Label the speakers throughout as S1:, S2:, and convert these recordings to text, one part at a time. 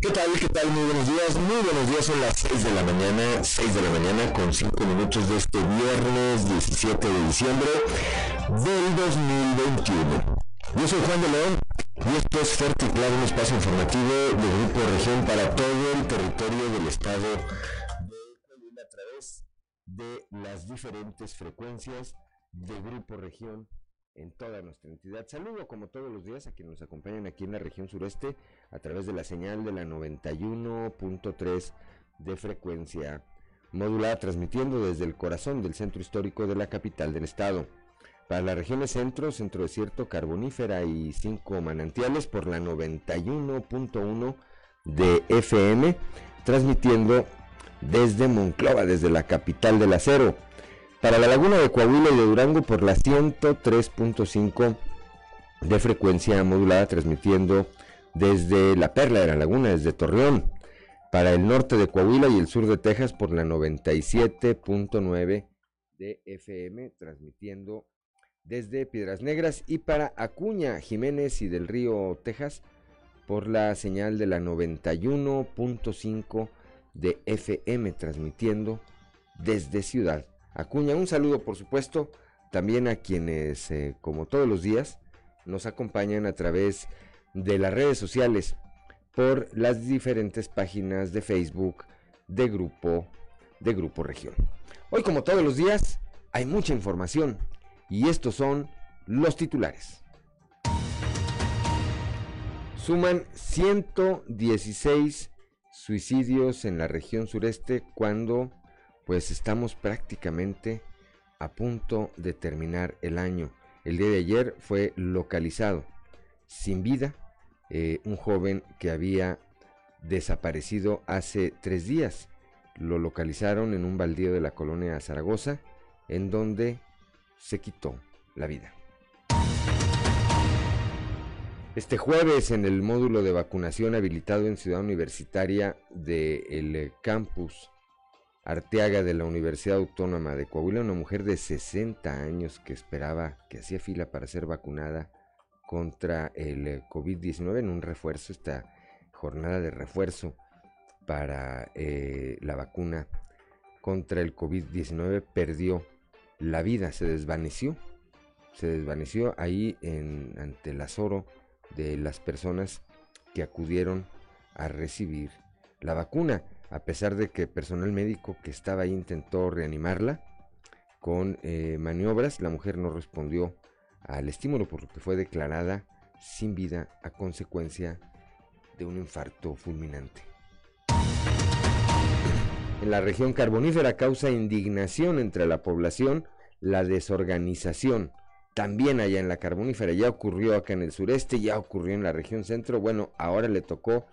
S1: ¿Qué tal? ¿Qué tal? Muy buenos días. Muy buenos días. Son las 6 de la mañana, 6 de la mañana con 5 minutos de este viernes 17 de diciembre del 2021. Yo soy Juan de León y esto es Fuerte Claro, un espacio informativo de Grupo Región para todo el territorio del estado de las diferentes frecuencias de Grupo Región en toda nuestra entidad. Saludo como todos los días a quienes nos acompañan aquí en la región sureste a través de la señal de la 91.3 de frecuencia modulada, transmitiendo desde el corazón del centro histórico de la capital del estado. Para las regiones centro, centro desierto, carbonífera y cinco manantiales por la 91.1 de FM, transmitiendo desde Monclova, desde la capital del acero para la laguna de Coahuila y de Durango por la 103.5 de frecuencia modulada, transmitiendo desde la Perla de la Laguna, desde Torreón. Para el norte de Coahuila y el sur de Texas por la 97.9 de FM, transmitiendo desde Piedras Negras. Y para Acuña, Jiménez y del Río, Texas, por la señal de la 91.5 de FM, transmitiendo desde Ciudad Acuña. Un saludo, por supuesto, también a quienes, eh, como todos los días, nos acompañan a través de las redes sociales por las diferentes páginas de Facebook de Grupo, de Grupo Región. Hoy, como todos los días, hay mucha información y estos son los titulares. Suman 116 suicidios en la región sureste cuando pues estamos prácticamente a punto de terminar el año. El día de ayer fue localizado sin vida eh, un joven que había desaparecido hace tres días. Lo localizaron en un baldío de la colonia Zaragoza, en donde se quitó la vida. Este jueves en el módulo de vacunación habilitado en Ciudad Universitaria del campus Arteaga de la Universidad Autónoma de Coahuila, una mujer de 60 años que esperaba, que hacía fila para ser vacunada contra el eh, COVID-19 en un refuerzo, esta jornada de refuerzo para eh, la vacuna contra el COVID-19, perdió la vida, se desvaneció, se desvaneció ahí en, ante el azoro de las personas que acudieron a recibir la vacuna a pesar de que personal médico que estaba ahí intentó reanimarla con eh, maniobras, la mujer no respondió al estímulo, por lo que fue declarada sin vida a consecuencia de un infarto fulminante. En la región carbonífera causa indignación entre la población la desorganización. También allá en la carbonífera, ya ocurrió acá en el sureste, ya ocurrió en la región centro. Bueno, ahora le tocó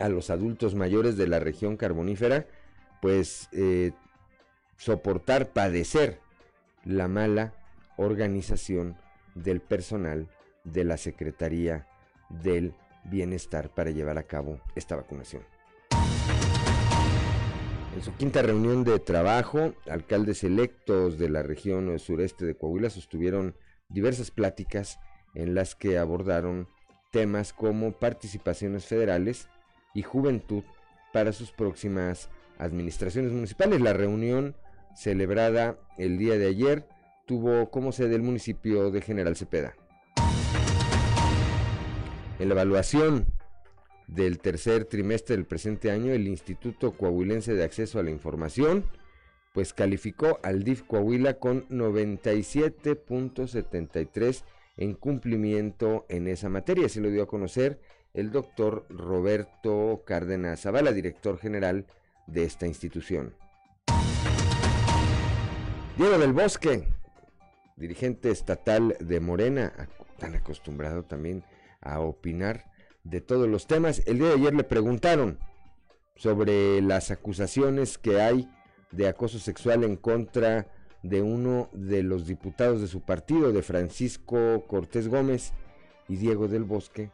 S1: a los adultos mayores de la región carbonífera, pues eh, soportar, padecer la mala organización del personal de la Secretaría del Bienestar para llevar a cabo esta vacunación. En su quinta reunión de trabajo, alcaldes electos de la región sureste de Coahuila sostuvieron diversas pláticas en las que abordaron temas como participaciones federales, y juventud para sus próximas administraciones municipales. La reunión celebrada el día de ayer tuvo como sede el municipio de General Cepeda. En la evaluación del tercer trimestre del presente año, el Instituto Coahuilense de Acceso a la Información, pues calificó al DIF Coahuila con 97.73 en cumplimiento en esa materia. Se lo dio a conocer el doctor Roberto Cárdenas Zavala, director general de esta institución. Diego del Bosque, dirigente estatal de Morena, tan acostumbrado también a opinar de todos los temas. El día de ayer le preguntaron sobre las acusaciones que hay de acoso sexual en contra de uno de los diputados de su partido, de Francisco Cortés Gómez y Diego del Bosque,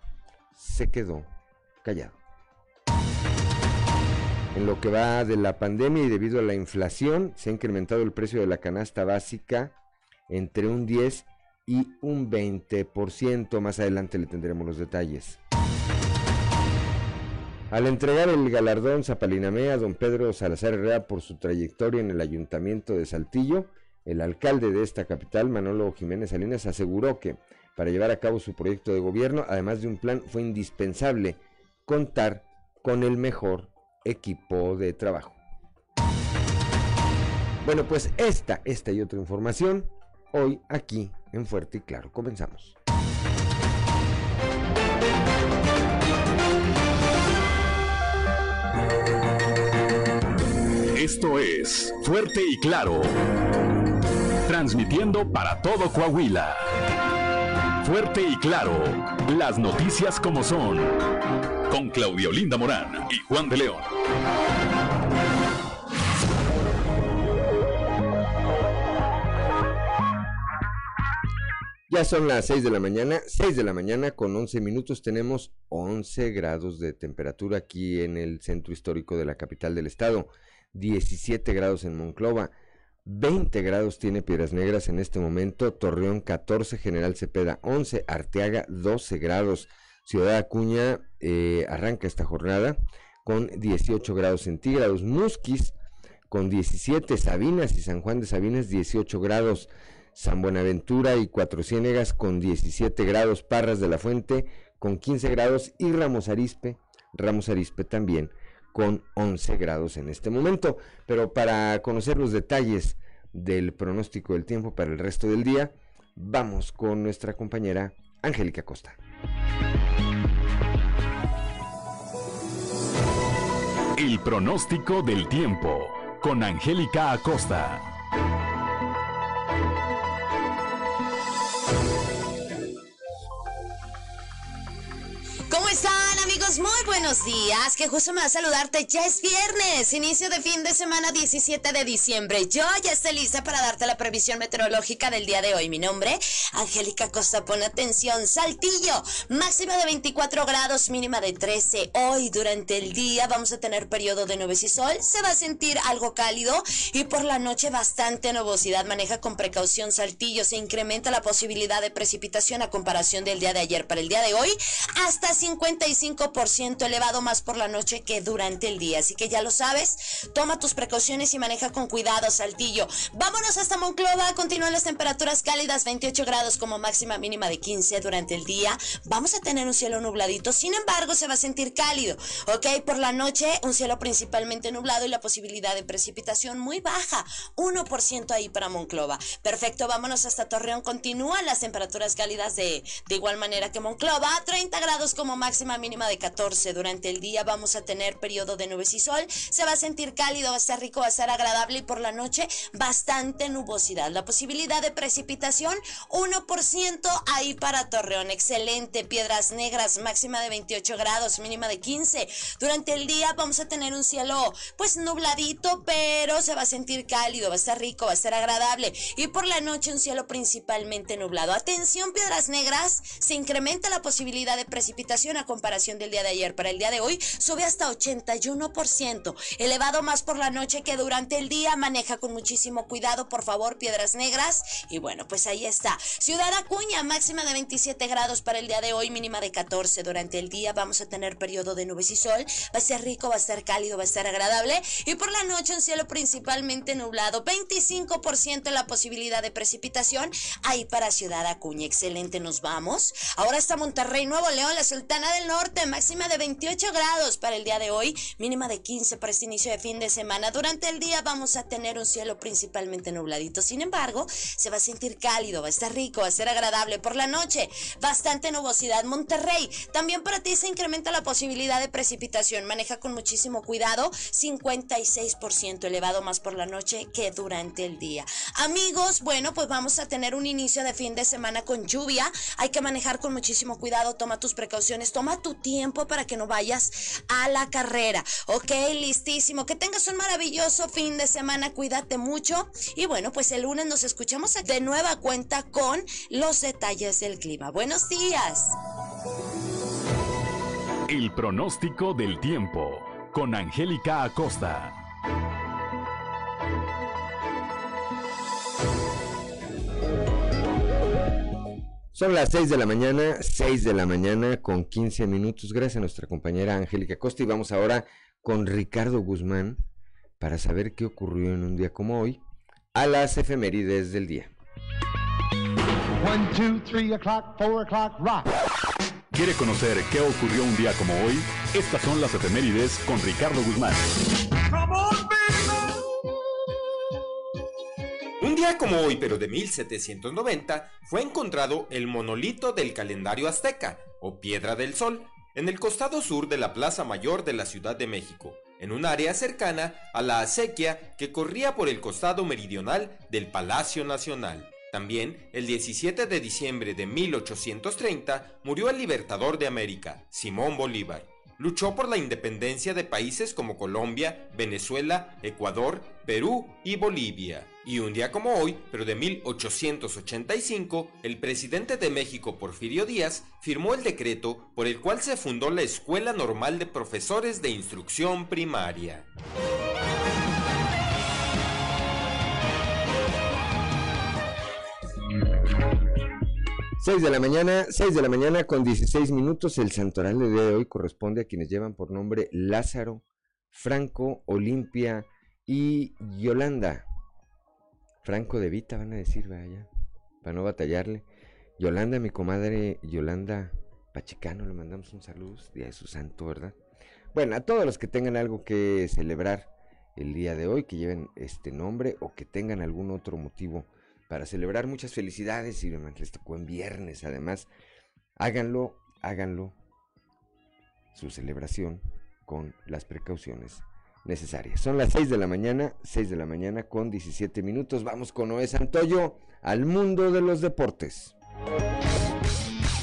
S1: se quedó callado. En lo que va de la pandemia y debido a la inflación, se ha incrementado el precio de la canasta básica entre un 10 y un 20%. Más adelante le tendremos los detalles. Al entregar el galardón Zapalinamea a don Pedro Salazar Herrera por su trayectoria en el ayuntamiento de Saltillo, el alcalde de esta capital, Manolo Jiménez Salinas, aseguró que para llevar a cabo su proyecto de gobierno, además de un plan, fue indispensable contar con el mejor equipo de trabajo. Bueno, pues esta, esta y otra información hoy aquí en Fuerte y Claro. Comenzamos.
S2: Esto es Fuerte y Claro. Transmitiendo para todo Coahuila. Fuerte y Claro. Las noticias como son. Con Claudio Linda Morán y Juan de León.
S1: Ya son las 6 de la mañana, 6 de la mañana con 11 minutos tenemos 11 grados de temperatura aquí en el centro histórico de la capital del estado, 17 grados en Monclova, 20 grados tiene Piedras Negras en este momento, Torreón 14, General Cepeda 11, Arteaga 12 grados, Ciudad Acuña eh, arranca esta jornada con 18 grados centígrados, Musquis con 17, Sabinas y San Juan de Sabinas 18 grados, San Buenaventura y Cuatro Ciénegas con 17 grados, Parras de la Fuente con 15 grados y Ramos Arispe, Ramos Arispe también con 11 grados en este momento. Pero para conocer los detalles del pronóstico del tiempo para el resto del día, vamos con nuestra compañera Angélica Costa.
S2: El pronóstico del tiempo con Angélica Acosta.
S3: Muy buenos días. Qué justo me va a saludarte. Ya es viernes, inicio de fin de semana 17 de diciembre. Yo ya estoy lista para darte la previsión meteorológica del día de hoy. Mi nombre, Angélica Costa. Pon atención. Saltillo, máxima de 24 grados, mínima de 13. Hoy durante el día vamos a tener periodo de nubes y sol. Se va a sentir algo cálido y por la noche bastante nubosidad. Maneja con precaución Saltillo. Se incrementa la posibilidad de precipitación a comparación del día de ayer. Para el día de hoy, hasta 55% elevado más por la noche que durante el día. Así que ya lo sabes, toma tus precauciones y maneja con cuidado, Saltillo. Vámonos hasta Monclova, continúan las temperaturas cálidas, 28 grados como máxima mínima de 15 durante el día. Vamos a tener un cielo nubladito, sin embargo se va a sentir cálido, ¿ok? Por la noche un cielo principalmente nublado y la posibilidad de precipitación muy baja, 1% ahí para Monclova. Perfecto, vámonos hasta Torreón, continúan las temperaturas cálidas de, de igual manera que Monclova, 30 grados como máxima mínima de 14. Durante el día vamos a tener periodo de nubes y sol. Se va a sentir cálido, va a estar rico, va a estar agradable y por la noche bastante nubosidad. La posibilidad de precipitación 1% ahí para Torreón. Excelente. Piedras negras, máxima de 28 grados, mínima de 15. Durante el día vamos a tener un cielo pues nubladito, pero se va a sentir cálido, va a estar rico, va a estar agradable. Y por la noche un cielo principalmente nublado. Atención, piedras negras, se incrementa la posibilidad de precipitación a comparación del de ayer. Para el día de hoy sube hasta 81%, elevado más por la noche que durante el día. Maneja con muchísimo cuidado, por favor, piedras negras. Y bueno, pues ahí está. Ciudad Acuña, máxima de 27 grados para el día de hoy, mínima de 14. Durante el día vamos a tener periodo de nubes y sol. Va a ser rico, va a ser cálido, va a estar agradable. Y por la noche un cielo principalmente nublado. 25% la posibilidad de precipitación ahí para Ciudad Acuña. Excelente, nos vamos. Ahora está Monterrey, Nuevo León, la Sultana del Norte, máxima de 28 grados para el día de hoy, mínima de 15 para este inicio de fin de semana. Durante el día vamos a tener un cielo principalmente nubladito. Sin embargo, se va a sentir cálido, va a estar rico, va a ser agradable. Por la noche, bastante nubosidad. Monterrey, también para ti se incrementa la posibilidad de precipitación. Maneja con muchísimo cuidado, 56% elevado más por la noche que durante el día. Amigos, bueno, pues vamos a tener un inicio de fin de semana con lluvia. Hay que manejar con muchísimo cuidado, toma tus precauciones Toma tu tiempo para que no vayas a la carrera. Ok, listísimo. Que tengas un maravilloso fin de semana. Cuídate mucho. Y bueno, pues el lunes nos escuchamos de nueva cuenta con los detalles del clima. Buenos días.
S2: El pronóstico del tiempo con Angélica Acosta.
S1: Son las 6 de la mañana, 6 de la mañana con 15 minutos. Gracias a nuestra compañera Angélica Acosta y vamos ahora con Ricardo Guzmán para saber qué ocurrió en un día como hoy a las efemérides del día.
S2: ¿Quiere conocer qué ocurrió un día como hoy? Estas son las efemérides con Ricardo Guzmán.
S4: Un día como hoy, pero de 1790, fue encontrado el monolito del calendario azteca, o Piedra del Sol, en el costado sur de la Plaza Mayor de la Ciudad de México, en un área cercana a la acequia que corría por el costado meridional del Palacio Nacional. También, el 17 de diciembre de 1830, murió el libertador de América, Simón Bolívar. Luchó por la independencia de países como Colombia, Venezuela, Ecuador, Perú y Bolivia. Y un día como hoy, pero de 1885, el presidente de México, Porfirio Díaz, firmó el decreto por el cual se fundó la Escuela Normal de Profesores de Instrucción Primaria.
S1: 6 de la mañana, 6 de la mañana con 16 minutos. El santoral de hoy corresponde a quienes llevan por nombre Lázaro, Franco, Olimpia y Yolanda. Franco de Vita, van a decir, vaya, para no batallarle. Yolanda, mi comadre Yolanda Pachicano, le mandamos un saludo, día de su santo, ¿verdad? Bueno, a todos los que tengan algo que celebrar el día de hoy, que lleven este nombre o que tengan algún otro motivo para celebrar muchas felicidades y les tocó en viernes, además, háganlo, háganlo, su celebración con las precauciones necesarias. Son las 6 de la mañana, 6 de la mañana con 17 minutos. Vamos con Noé Santoyo al mundo de los deportes.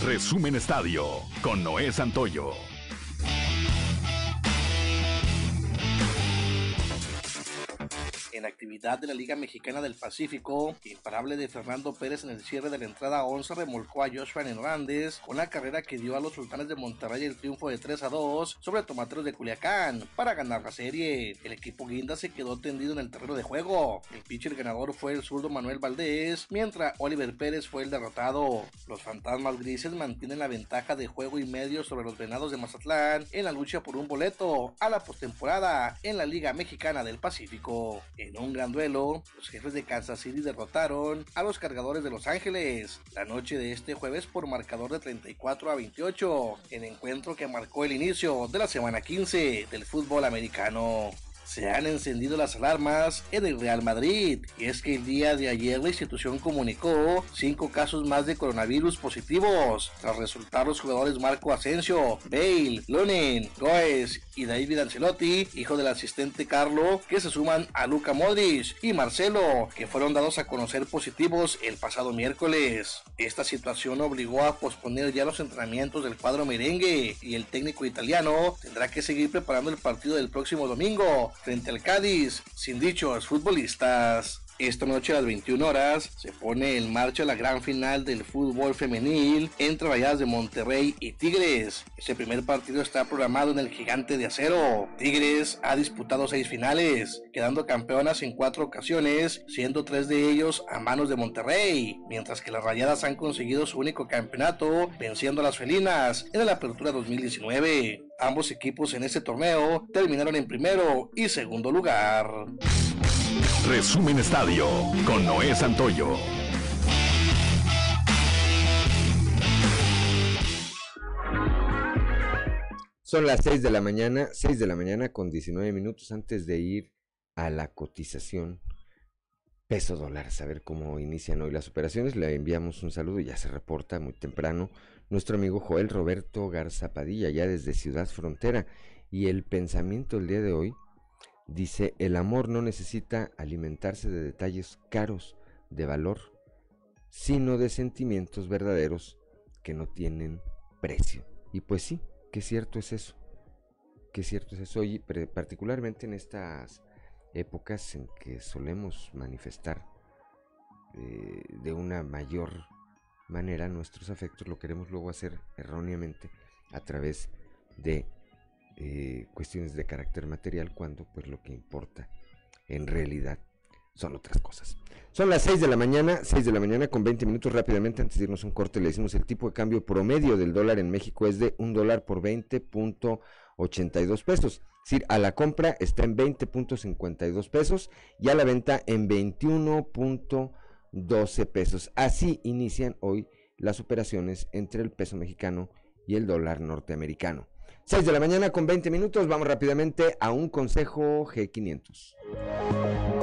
S2: Resumen Estadio con Noé Santoyo.
S5: En actividad de la Liga Mexicana del Pacífico, imparable de Fernando Pérez en el cierre de la entrada 11 remolcó a Joshua Hernández con la carrera que dio a los sultanes de Monterrey el triunfo de 3 a 2 sobre Tomateros de Culiacán para ganar la serie. El equipo guinda se quedó tendido en el terreno de juego. El pitcher ganador fue el zurdo Manuel Valdés, mientras Oliver Pérez fue el derrotado. Los fantasmas grises mantienen la ventaja de juego y medio sobre los venados de Mazatlán en la lucha por un boleto a la postemporada en la Liga Mexicana del Pacífico. Un gran duelo, los jefes de Kansas City derrotaron a los cargadores de Los Ángeles la noche de este jueves por marcador de 34 a 28, en encuentro que marcó el inicio de la semana 15 del fútbol americano se han encendido las alarmas en el Real Madrid. Y es que el día de ayer la institución comunicó cinco casos más de coronavirus positivos, tras resultar los jugadores Marco Asensio, Bale, Lunin, Goes y David Ancelotti, hijo del asistente Carlo, que se suman a Luca Modric y Marcelo, que fueron dados a conocer positivos el pasado miércoles. Esta situación obligó a posponer ya los entrenamientos del cuadro merengue y el técnico italiano tendrá que seguir preparando el partido del próximo domingo frente al Cádiz, sin dichos futbolistas. Esta noche a las 21 horas se pone en marcha la gran final del fútbol femenil entre Rayadas de Monterrey y Tigres. Este primer partido está programado en el Gigante de Acero. Tigres ha disputado seis finales, quedando campeonas en cuatro ocasiones, siendo tres de ellos a manos de Monterrey, mientras que las Rayadas han conseguido su único campeonato venciendo a las felinas en la Apertura 2019. Ambos equipos en este torneo terminaron en primero y segundo lugar.
S2: Resumen Estadio con Noé Santoyo.
S1: Son las 6 de la mañana, 6 de la mañana con 19 minutos antes de ir a la cotización peso dólar, saber cómo inician hoy las operaciones. Le enviamos un saludo, ya se reporta muy temprano nuestro amigo Joel Roberto Garza Padilla, ya desde Ciudad Frontera. Y el pensamiento el día de hoy Dice, el amor no necesita alimentarse de detalles caros de valor, sino de sentimientos verdaderos que no tienen precio. Y pues sí, qué cierto es eso. Qué cierto es eso. Y particularmente en estas épocas en que solemos manifestar eh, de una mayor manera nuestros afectos, lo queremos luego hacer erróneamente a través de eh, cuestiones de carácter material cuando pues lo que importa en realidad son otras cosas. Son las 6 de la mañana, 6 de la mañana con 20 minutos rápidamente antes de irnos un corte le decimos el tipo de cambio promedio del dólar en México es de un dólar por 20.82 pesos. Es decir, a la compra está en 20.52 pesos y a la venta en 21.12 pesos. Así inician hoy las operaciones entre el peso mexicano y el dólar norteamericano. 6 de la mañana con 20 minutos, vamos rápidamente a un consejo G500.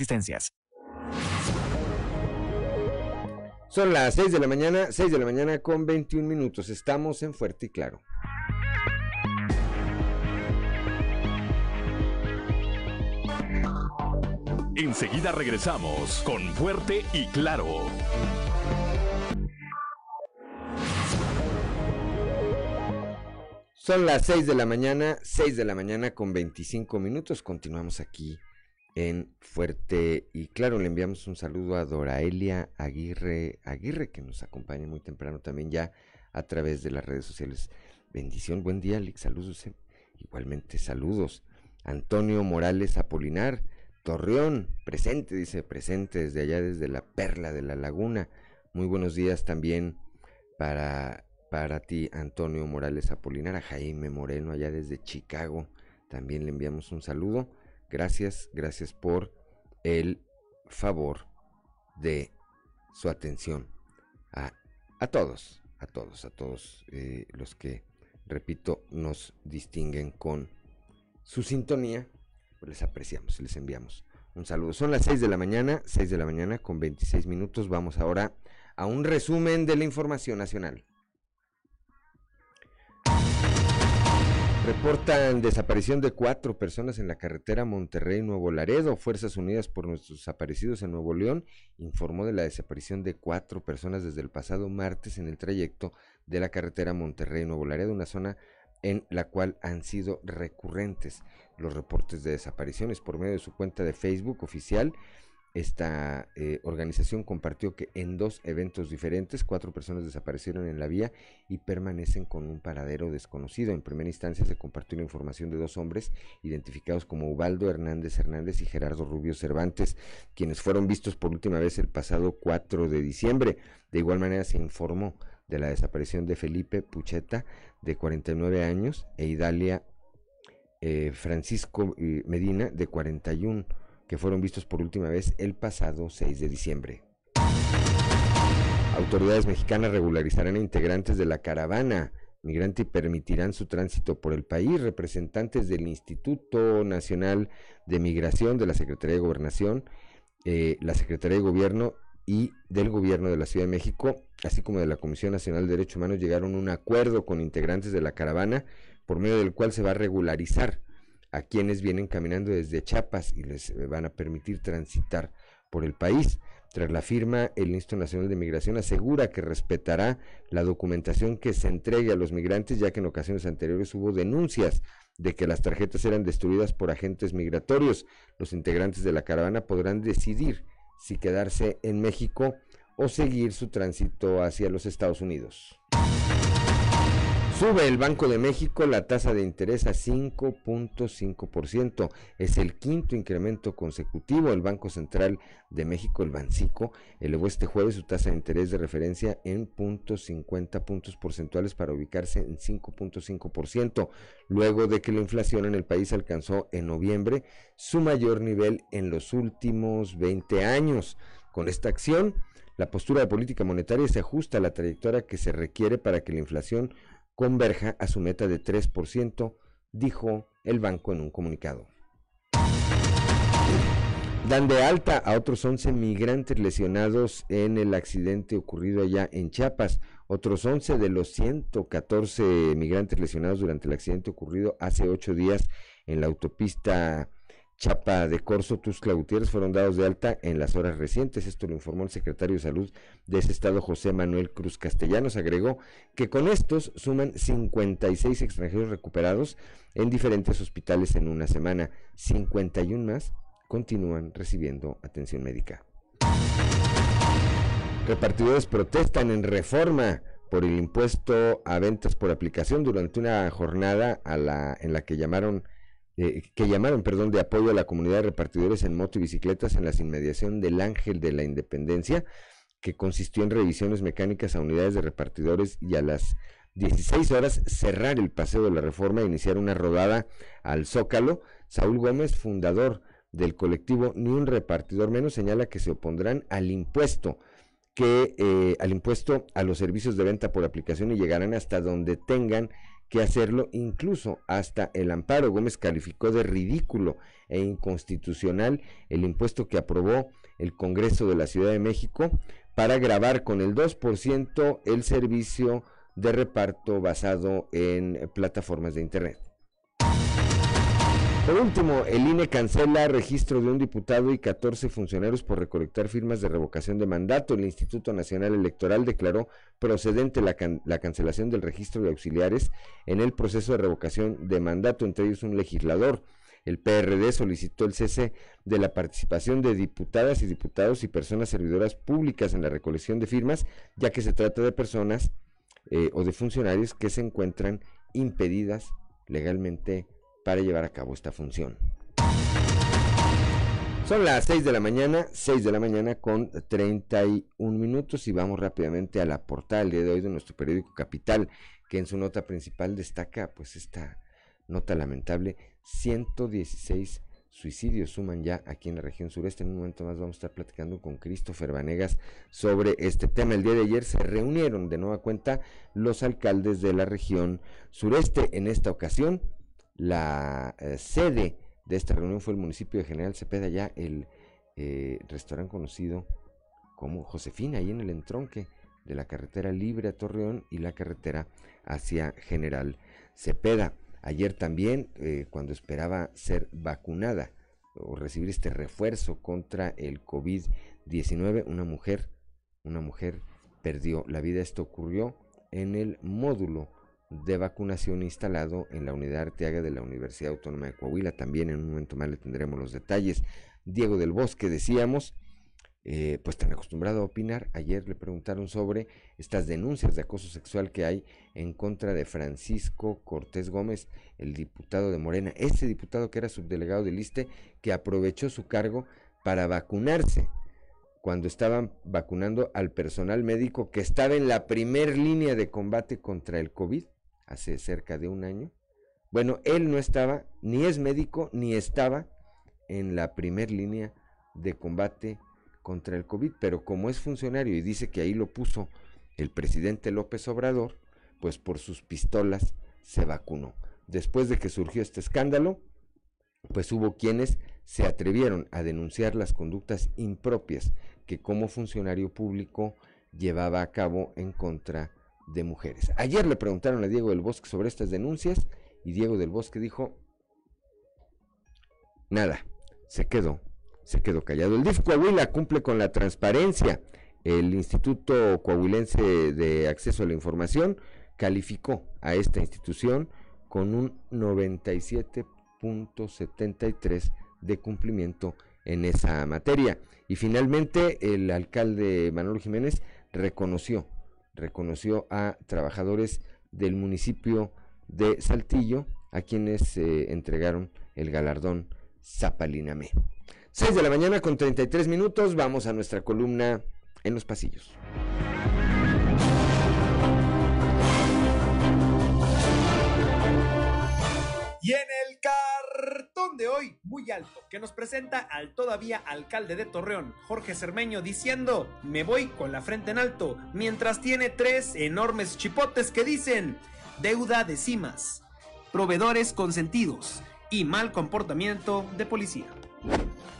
S1: son las 6 de la mañana, 6 de la mañana con 21 minutos. Estamos en Fuerte y Claro.
S6: Enseguida regresamos con Fuerte y Claro.
S1: Son las 6 de la mañana, 6 de la mañana con 25 minutos. Continuamos aquí en Fuerte y claro, le enviamos un saludo a Doraelia Aguirre Aguirre que nos acompaña muy temprano también ya a través de las redes sociales. Bendición, buen día, Alex, saludos. Igualmente saludos. Antonio Morales Apolinar, Torreón, presente, dice, presente desde allá, desde la perla de la laguna. Muy buenos días también para, para ti, Antonio Morales Apolinar, a Jaime Moreno, allá desde Chicago. También le enviamos un saludo Gracias, gracias por el favor de su atención a, todos, a todos, a todos eh, los que, repito, nos distinguen con su sintonía, pues les apreciamos, les enviamos un saludo. Son las 6 de la mañana, 6 de la mañana con 26 minutos. Vamos ahora a un resumen de la información nacional. Reportan desaparición de cuatro personas en la carretera Monterrey-Nuevo Laredo. Fuerzas Unidas por nuestros desaparecidos en Nuevo León informó de la desaparición de cuatro personas desde el pasado martes en el trayecto de la carretera Monterrey-Nuevo Laredo, una zona en la cual han sido recurrentes los reportes de desapariciones por medio de su cuenta de Facebook oficial. Esta eh, organización compartió que en dos eventos diferentes cuatro personas desaparecieron en la vía y permanecen con un paradero desconocido. En primera instancia se compartió la información de dos hombres identificados como Ubaldo Hernández Hernández y Gerardo Rubio Cervantes, quienes fueron vistos por última vez el pasado 4 de diciembre. De igual manera se informó de la desaparición de Felipe Pucheta, de 49 años, e Idalia eh, Francisco eh, Medina, de 41 que fueron vistos por última vez el pasado 6 de diciembre. Autoridades mexicanas regularizarán a integrantes de la caravana migrante y permitirán su tránsito por el país. Representantes del Instituto Nacional de Migración, de la Secretaría de Gobernación, eh, la Secretaría de Gobierno y del Gobierno de la Ciudad de México, así como de la Comisión Nacional de Derechos Humanos, llegaron a un acuerdo con integrantes de la caravana por medio del cual se va a regularizar a quienes vienen caminando desde Chiapas y les eh, van a permitir transitar por el país. Tras la firma, el Instituto Nacional de Migración asegura que respetará la documentación que se entregue a los migrantes, ya que en ocasiones anteriores hubo denuncias de que las tarjetas eran destruidas por agentes migratorios. Los integrantes de la caravana podrán decidir si quedarse en México o seguir su tránsito hacia los Estados Unidos. Sube el Banco de México la tasa de interés a 5.5%. Es el quinto incremento consecutivo. El Banco Central de México, el Bancico, elevó este jueves su tasa de interés de referencia en 0.50 puntos porcentuales para ubicarse en 5.5%, luego de que la inflación en el país alcanzó en noviembre su mayor nivel en los últimos 20 años. Con esta acción, la postura de política monetaria se ajusta a la trayectoria que se requiere para que la inflación converja a su meta de 3%, dijo el banco en un comunicado. Dan de alta a otros 11 migrantes lesionados en el accidente ocurrido allá en Chiapas. Otros 11 de los 114 migrantes lesionados durante el accidente ocurrido hace ocho días en la autopista Chapa de Corso, Tuscla Gutiérrez fueron dados de alta en las horas recientes. Esto lo informó el secretario de Salud de ese estado, José Manuel Cruz Castellanos. Agregó que con estos suman 56 extranjeros recuperados en diferentes hospitales en una semana. 51 más continúan recibiendo atención médica. Repartidores protestan en reforma por el impuesto a ventas por aplicación durante una jornada a la, en la que llamaron eh, que llamaron, perdón, de apoyo a la comunidad de repartidores en moto y bicicletas en las inmediaciones del Ángel de la Independencia, que consistió en revisiones mecánicas a unidades de repartidores y a las 16 horas cerrar el paseo de la reforma e iniciar una rodada al Zócalo. Saúl Gómez, fundador del colectivo Ni un repartidor menos, señala que se opondrán al impuesto que eh, al impuesto a los servicios de venta por aplicación y llegarán hasta donde tengan que hacerlo, incluso hasta el amparo. Gómez calificó de ridículo e inconstitucional el impuesto que aprobó el Congreso de la Ciudad de México para grabar con el 2% el servicio de reparto basado en plataformas de Internet. Por último, el INE cancela registro de un diputado y 14 funcionarios por recolectar firmas de revocación de mandato. El Instituto Nacional Electoral declaró procedente la, la, cancelación del registro de auxiliares en el proceso de revocación de mandato, entre ellos un legislador. El PRD solicitó el cese de la participación de diputadas y diputados y personas servidoras públicas en la recolección de firmas, ya que se trata de personas eh, o de funcionarios que se encuentran impedidas legalmente para llevar a cabo esta función. Son las 6 de la mañana, 6 de la mañana con 31 minutos y vamos rápidamente a la portada del día de hoy de nuestro periódico Capital, que en su nota principal destaca pues esta nota lamentable, 116 suicidios suman ya aquí en la región sureste. En un momento más vamos a estar platicando con Christopher Vanegas sobre este tema. El día de ayer se reunieron de nueva cuenta los alcaldes de la región sureste. En esta ocasión la eh, sede de esta reunión fue el municipio de General Cepeda, ya el eh, restaurante conocido como Josefina, ahí en el entronque de la carretera libre a Torreón y la carretera hacia General Cepeda. Ayer también, eh, cuando esperaba ser vacunada o recibir este refuerzo contra el COVID-19, una mujer, una mujer perdió la vida. Esto ocurrió en el módulo de vacunación instalado en la unidad Arteaga de la Universidad Autónoma de Coahuila. También en un momento más le tendremos los detalles. Diego del Bosque, decíamos, eh, pues tan acostumbrado a opinar. Ayer le preguntaron sobre estas denuncias de acoso sexual que hay en contra de Francisco Cortés Gómez, el diputado de Morena, ese diputado que era subdelegado del ISTE, que aprovechó su cargo para vacunarse cuando estaban vacunando al personal médico que estaba en la primer línea de combate contra el COVID hace cerca de un año. Bueno, él no estaba, ni es médico, ni estaba en la primer línea de combate contra el COVID, pero como es funcionario y dice que ahí lo puso el presidente López Obrador, pues por sus pistolas se vacunó. Después de que surgió este escándalo, pues hubo quienes se atrevieron a denunciar las conductas impropias que como funcionario público llevaba a cabo en contra de mujeres. Ayer le preguntaron a Diego del Bosque sobre estas denuncias y Diego del Bosque dijo, nada, se quedó, se quedó callado. El DIF Coahuila cumple con la transparencia. El Instituto Coahuilense de Acceso a la Información calificó a esta institución con un 97.73 de cumplimiento en esa materia. Y finalmente el alcalde Manuel Jiménez reconoció reconoció a trabajadores del municipio de Saltillo, a quienes se entregaron el galardón Zapalinamé. 6 de la mañana con 33 minutos, vamos a nuestra columna en los pasillos.
S7: Y en el cartón de hoy, muy alto, que nos presenta al todavía alcalde de Torreón, Jorge Cermeño, diciendo, me voy con la frente en alto, mientras tiene tres enormes chipotes que dicen, deuda de cimas, proveedores consentidos y mal comportamiento de policía.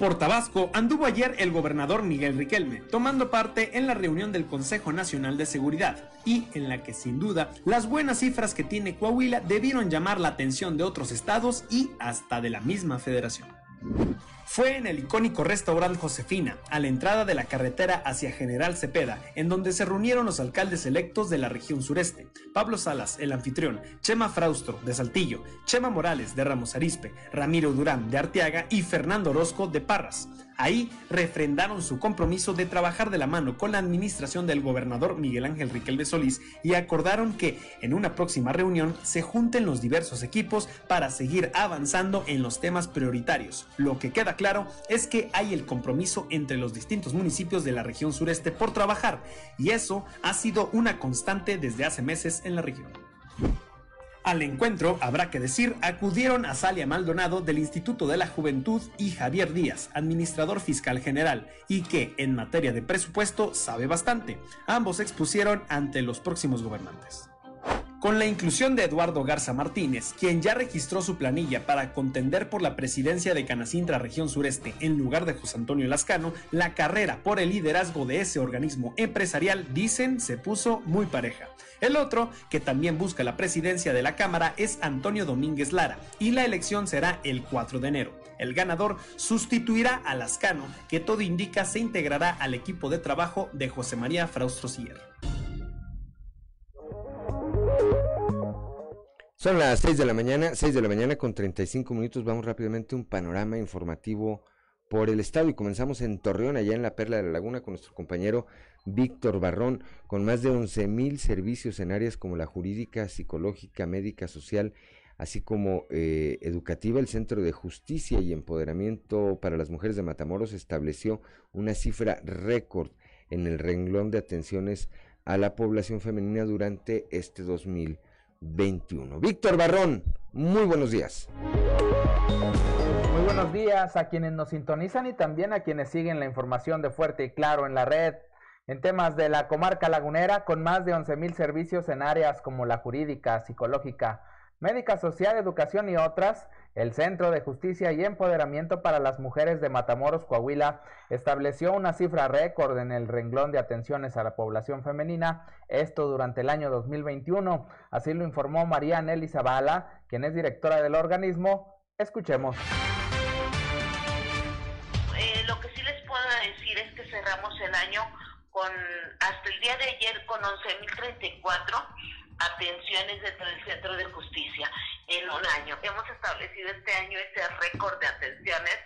S7: Por Tabasco anduvo ayer el gobernador Miguel Riquelme, tomando parte en la reunión del Consejo Nacional de Seguridad, y en la que sin duda las buenas cifras que tiene Coahuila debieron llamar la atención de otros estados y hasta de la misma federación fue en el icónico restaurante Josefina, a la entrada de la carretera hacia General Cepeda, en donde se reunieron los alcaldes electos de la región sureste, Pablo Salas, el anfitrión, Chema Fraustro, de Saltillo, Chema Morales, de Ramos Arispe, Ramiro Durán, de Arteaga y Fernando Orozco, de Parras. Ahí refrendaron su compromiso de trabajar de la mano con la administración del gobernador Miguel Ángel Riquelme Solís y acordaron que en una próxima reunión se junten los diversos equipos para seguir avanzando en los temas prioritarios. Lo que queda claro es que hay el compromiso entre los distintos municipios de la región sureste por trabajar y eso ha sido una constante desde hace meses en la región. Al encuentro, habrá que decir, acudieron a Salia Maldonado del Instituto de la Juventud y Javier Díaz, administrador fiscal general, y que en materia de presupuesto sabe bastante. Ambos expusieron ante los próximos gobernantes. Con la inclusión de Eduardo Garza Martínez, quien ya registró su planilla para contender por la presidencia de Canacintra Región Sureste en lugar de José Antonio Lascano, la carrera por el liderazgo de ese organismo empresarial, dicen, se puso muy pareja. El otro, que también busca la presidencia de la Cámara, es Antonio Domínguez Lara, y la elección será el 4 de enero. El ganador sustituirá a Lascano, que todo indica se integrará al equipo de trabajo de José María Fraustro
S8: Son las 6 de la mañana, 6 de la mañana con 35 minutos. Vamos rápidamente a un panorama informativo por el estado y comenzamos en Torreón, allá en la Perla de la Laguna, con nuestro compañero Víctor Barrón, con más de 11 mil servicios en áreas como la jurídica, psicológica, médica, social, así como eh, educativa. El Centro de Justicia y Empoderamiento para las Mujeres de Matamoros estableció una cifra récord en el renglón de atenciones a la población femenina durante este 2020. 21. Víctor Barrón, muy buenos días.
S9: Muy buenos días a quienes nos sintonizan y también a quienes siguen la información de Fuerte y Claro en la red. En temas de la comarca lagunera, con más de 11 mil servicios en áreas como la jurídica, psicológica, médica social, educación y otras, el Centro de Justicia y Empoderamiento para las Mujeres de Matamoros, Coahuila, estableció una cifra récord en el renglón de atenciones a la población femenina, esto durante el año 2021. Así lo informó María Nelly Zavala, quien es directora del organismo. Escuchemos.
S10: Eh, lo que sí les puedo decir es que cerramos el año con, hasta el día de ayer, con 11.034 atenciones dentro del Centro de Justicia en un año. Hemos establecido este año ese récord de atenciones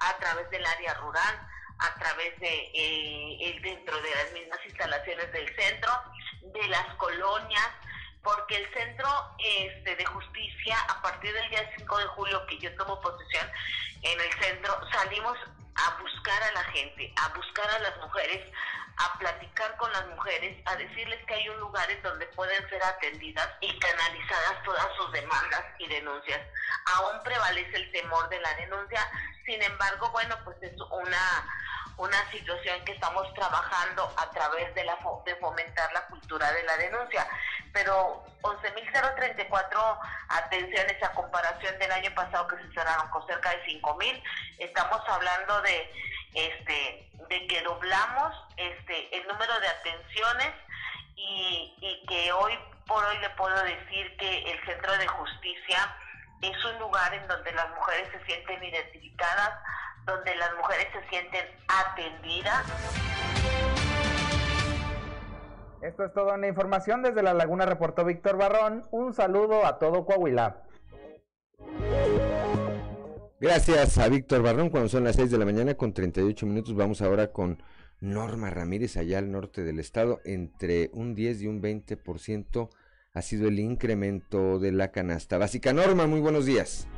S10: a través del área rural, a través de eh, dentro de las mismas instalaciones del centro, de las colonias, porque el centro este, de justicia, a partir del día 5 de julio que yo tomo posesión en el centro, salimos a buscar a la gente, a buscar a las mujeres, a platicar con las mujeres, a decirles que hay un lugar donde pueden ser atendidas y canalizadas todas sus demandas y denuncias. Aún prevalece el temor de la denuncia, sin embargo, bueno, pues es una una situación que estamos trabajando a través de la de fomentar la cultura de la denuncia. Pero 11.034 atenciones a comparación del año pasado que se cerraron con cerca de 5.000, estamos hablando de este de que doblamos este el número de atenciones y, y que hoy por hoy le puedo decir que el centro de justicia es un lugar en donde las mujeres se sienten identificadas, donde las mujeres se sienten atendidas.
S9: Esto es todo en la información. Desde La Laguna reportó Víctor Barrón. Un saludo a todo Coahuila.
S8: Gracias a Víctor Barrón. Cuando son las 6 de la mañana con 38 minutos, vamos ahora con Norma Ramírez, allá al norte del estado. Entre un 10 y un 20% ha sido el incremento de la canasta básica. Norma, muy buenos días.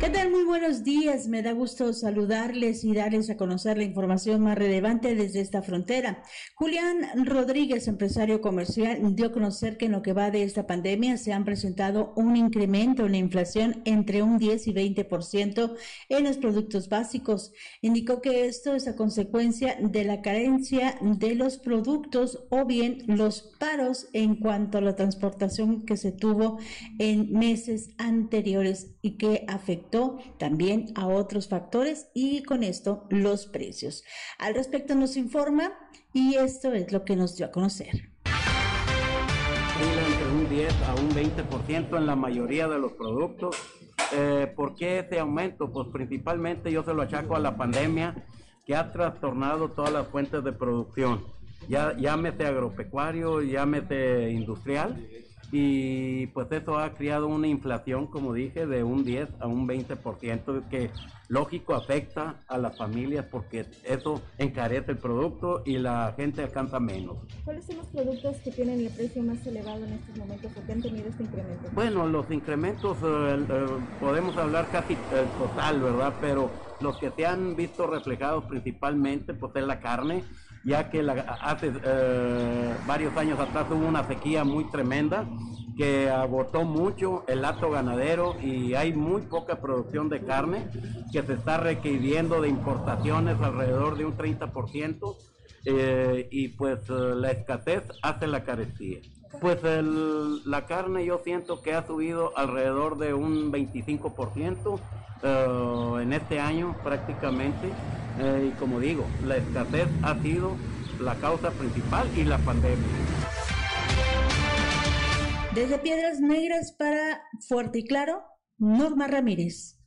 S11: ¿Qué tal? Muy buenos días. Me da gusto saludarles y darles a conocer la información más relevante desde esta frontera. Julián Rodríguez, empresario comercial, dio a conocer que en lo que va de esta pandemia se han presentado un incremento en la inflación entre un 10 y 20% en los productos básicos. Indicó que esto es a consecuencia de la carencia de los productos o bien los paros en cuanto a la transportación que se tuvo en meses anteriores y que afectó afectó también a otros factores y con esto los precios. Al respecto nos informa y esto es lo que nos dio a conocer.
S12: Entre un 10 a un 20% en la mayoría de los productos. Eh, ¿Por qué ese aumento? Pues principalmente yo se lo achaco a la pandemia que ha trastornado todas las fuentes de producción. Ya, llámese agropecuario, llámese industrial y pues eso ha creado una inflación, como dije, de un 10 a un 20%, que lógico afecta a las familias porque eso encarece el producto y la gente alcanza menos.
S13: ¿Cuáles son los productos que tienen el precio más elevado en estos momentos o que han tenido este incremento?
S12: Bueno, los incrementos eh, eh, podemos hablar casi el total, ¿verdad? Pero los que se han visto reflejados principalmente pues es la carne, ya que hace eh, varios años atrás hubo una sequía muy tremenda que agotó mucho el lato ganadero y hay muy poca producción de carne que se está requiriendo de importaciones alrededor de un 30% eh, y pues eh, la escasez hace la carecía. Pues la carne yo siento que ha subido alrededor de un 25% en este año prácticamente y como digo, la escasez ha sido la causa principal y la pandemia.
S11: Desde Piedras Negras para Fuerte y Claro, Norma Ramírez.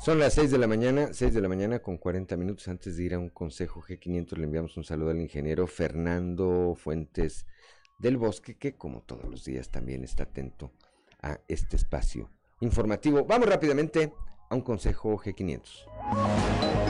S1: Son las 6 de la mañana, 6 de la mañana con 40 minutos antes de ir a un consejo G500 le enviamos un saludo al ingeniero Fernando Fuentes del Bosque que como todos los días también está atento a este espacio informativo. Vamos rápidamente a un consejo G500.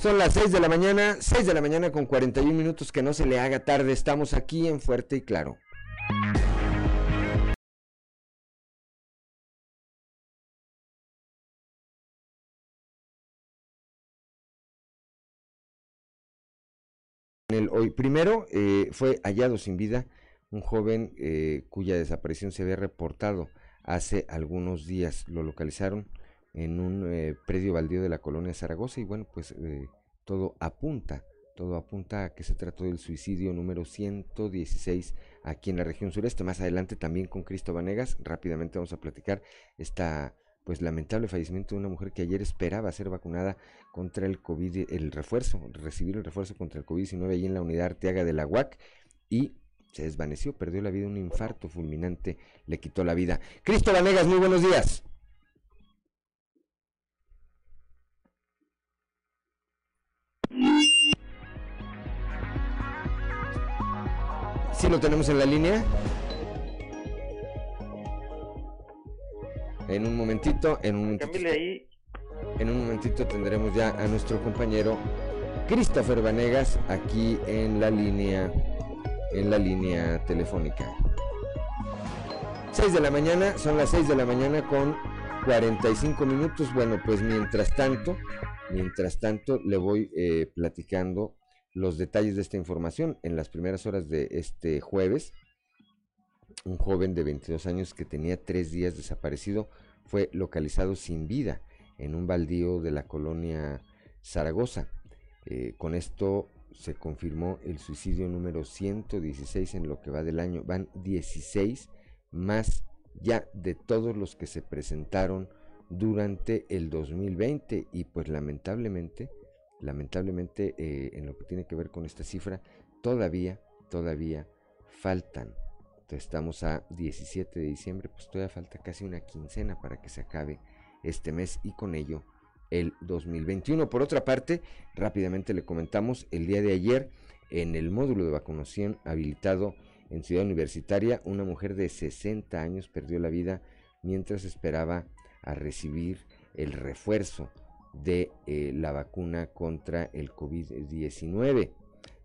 S1: son las 6 de la mañana, 6 de la mañana con 41 minutos, que no se le haga tarde, estamos aquí en Fuerte y Claro. El hoy primero eh, fue hallado sin vida un joven eh, cuya desaparición se había reportado hace algunos días. Lo localizaron en un eh, predio baldío de la colonia Zaragoza y bueno, pues eh, todo apunta, todo apunta a que se trató del suicidio número 116 aquí en la región sureste. Más adelante también con Cristo Vanegas, rápidamente vamos a platicar esta pues lamentable fallecimiento de una mujer que ayer esperaba ser vacunada contra el COVID, el refuerzo, recibir el refuerzo contra el COVID-19 allí en la unidad Arteaga de la UAC y se desvaneció, perdió la vida, un infarto fulminante le quitó la vida. Cristo Vanegas, muy buenos días. ¿Sí lo tenemos en la línea? En un momentito, en un momentito. En un momentito tendremos ya a nuestro compañero Christopher Vanegas aquí en la línea en la línea telefónica. 6 de la mañana, son las 6 de la mañana con 45 minutos. Bueno, pues mientras tanto, mientras tanto le voy eh, platicando los detalles de esta información. En las primeras horas de este jueves, un joven de 22 años que tenía tres días desaparecido fue localizado sin vida en un baldío de la colonia Zaragoza. Eh, con esto se confirmó el suicidio número 116 en lo que va del año. Van 16 más ya de todos los que se presentaron durante el 2020 y pues lamentablemente, lamentablemente eh, en lo que tiene que ver con esta cifra, todavía, todavía faltan. estamos a 17 de diciembre, pues todavía falta casi una quincena para que se acabe este mes y con ello el 2021. Por otra parte, rápidamente le comentamos, el día de ayer en el módulo de vacunación habilitado en Ciudad Universitaria, una mujer de 60 años perdió la vida mientras esperaba a recibir el refuerzo de eh, la vacuna contra el COVID-19.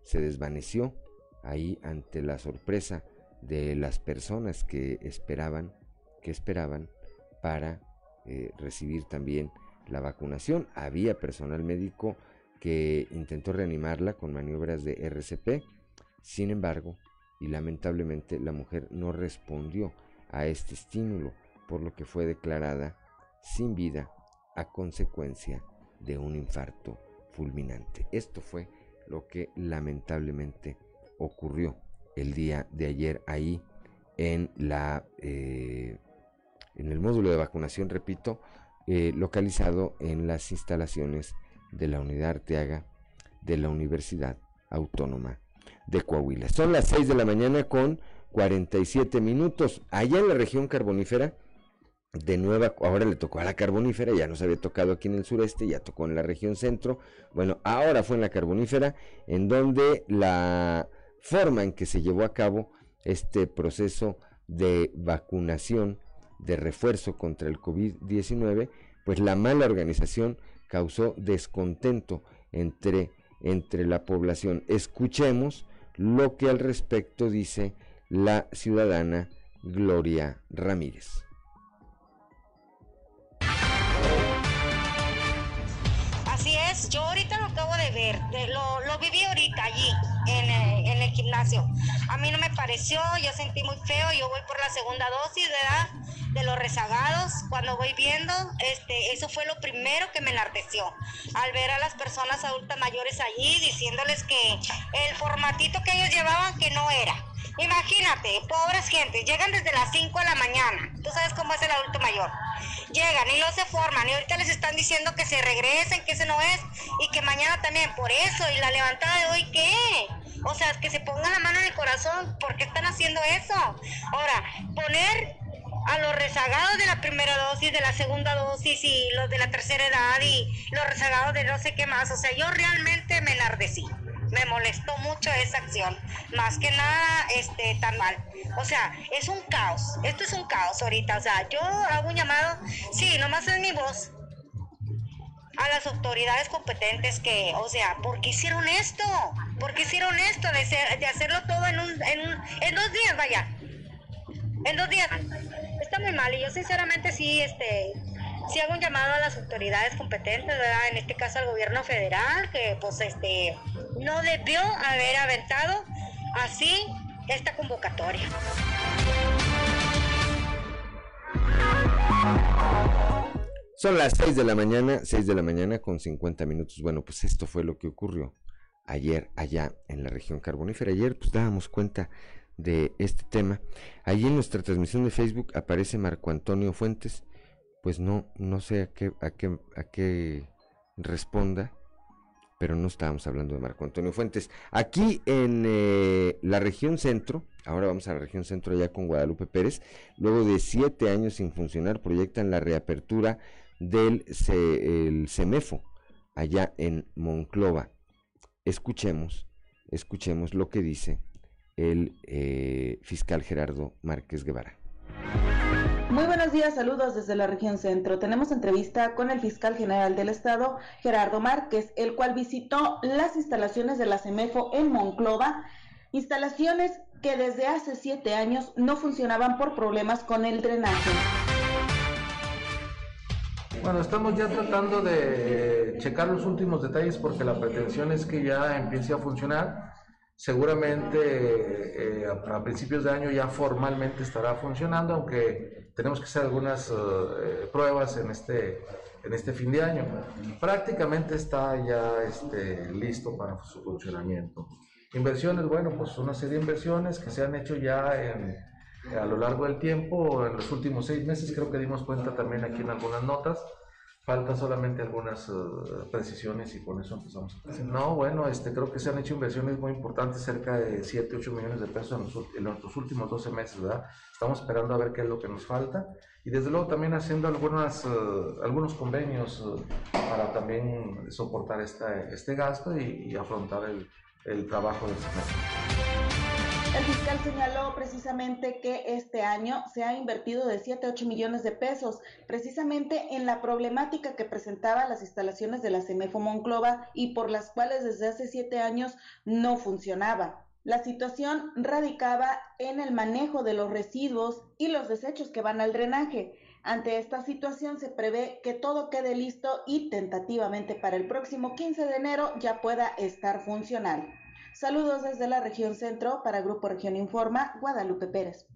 S1: se desvaneció ahí ante la sorpresa de las personas que esperaban, que esperaban para eh, recibir también la vacunación. Había personal médico que intentó reanimarla con maniobras de RCP, sin embargo, y lamentablemente la mujer no respondió a este estímulo, por lo que fue declarada sin vida a consecuencia de un infarto fulminante. Esto fue lo que lamentablemente ocurrió el día de ayer ahí en la eh, en el módulo de vacunación, repito, eh, localizado en las instalaciones de la unidad Arteaga de la Universidad Autónoma de Coahuila. Son las 6 de la mañana con 47 minutos. Allá en la región carbonífera, de nueva, ahora le tocó a la carbonífera, ya nos había tocado aquí en el sureste, ya tocó en la región centro. Bueno, ahora fue en la carbonífera, en donde la forma en que se llevó a cabo este proceso de vacunación, de refuerzo contra el COVID-19, pues la mala organización causó descontento entre, entre la población. Escuchemos lo que al respecto dice la ciudadana Gloria Ramírez.
S14: Así es, yo ahorita lo acabo de ver, lo, lo viví ahorita allí en, eh, en gimnasio. A mí no me pareció, yo sentí muy feo, yo voy por la segunda dosis, ¿verdad? de los rezagados, cuando voy viendo, este, eso fue lo primero que me enardeció, al ver a las personas adultas mayores allí diciéndoles que el formatito que ellos llevaban que no era. Imagínate, pobres gente, llegan desde las 5 de la mañana, tú sabes cómo es el adulto mayor. Llegan y no se forman y ahorita les están diciendo que se regresen, que ese no es y que mañana también por eso y la levantada de hoy qué? O sea, que se pongan la mano en el corazón, ¿por qué están haciendo eso? Ahora, poner a los rezagados de la primera dosis, de la segunda dosis y los de la tercera edad y los rezagados de no sé qué más. O sea, yo realmente me enardecí. Me molestó mucho esa acción. Más que nada, este, tan mal. O sea, es un caos. Esto es un caos ahorita. O sea, yo hago un llamado. Sí, nomás es mi voz. A las autoridades competentes que, o sea, ¿por qué hicieron esto? ¿Por qué hicieron esto de, de hacerlo todo en, un, en, un, en dos días, vaya? En dos días está muy mal y yo sinceramente sí, este, sí hago un llamado a las autoridades competentes. En este caso al gobierno federal, que pues este, no debió haber aventado así esta convocatoria.
S1: Son las 6 de la mañana, 6 de la mañana con 50 minutos. Bueno, pues esto fue lo que ocurrió ayer allá en la región carbonífera. Ayer pues dábamos cuenta de este tema. Allí en nuestra transmisión de Facebook aparece Marco Antonio Fuentes. Pues no, no sé a qué, a qué, a qué responda, pero no estábamos hablando de Marco Antonio Fuentes. Aquí en eh, la región centro, ahora vamos a la región centro allá con Guadalupe Pérez, luego de siete años sin funcionar, proyectan la reapertura del el CEMEFO allá en Monclova. Escuchemos, escuchemos lo que dice el eh, fiscal Gerardo Márquez Guevara.
S15: Muy buenos días, saludos desde la región centro. Tenemos entrevista con el fiscal general del estado, Gerardo Márquez, el cual visitó las instalaciones de la CEMEFO en Monclova, instalaciones que desde hace siete años no funcionaban por problemas con el drenaje.
S16: Bueno, estamos ya tratando de checar los últimos detalles porque la pretensión es que ya empiece a funcionar Seguramente eh, a, principios de año ya formalmente estará funcionando, aunque tenemos que hacer algunas eh, pruebas en este, en este fin de año. Prácticamente está ya este, listo para su funcionamiento. Inversiones, bueno, pues una serie de inversiones que se han hecho ya a lo largo del tiempo, en los últimos seis meses, creo que dimos cuenta también aquí en algunas notas. Falta solamente algunas eh, precisiones y con eso empezamos. No, bueno, este, creo que se han hecho inversiones muy importantes, cerca de 7, 8 millones de pesos en los, últimos 12 meses, ¿verdad? Estamos esperando a ver qué es lo que nos falta y desde luego también haciendo algunas, eh, algunos convenios eh, para también soportar esta, este gasto y, afrontar el, el trabajo del semestre.
S15: El fiscal señaló precisamente que este año se ha invertido de 7 a 8 millones de pesos precisamente en la problemática que presentaba las instalaciones de la CEMEFO Monclova y por las cuales desde hace 7 años no funcionaba. La situación radicaba en el manejo de los residuos y los desechos que van al drenaje. Ante esta situación se prevé que todo quede listo y tentativamente para el próximo 15 de enero ya pueda estar funcional. Saludos desde la región centro para Grupo Región Informa, Guadalupe Pérez.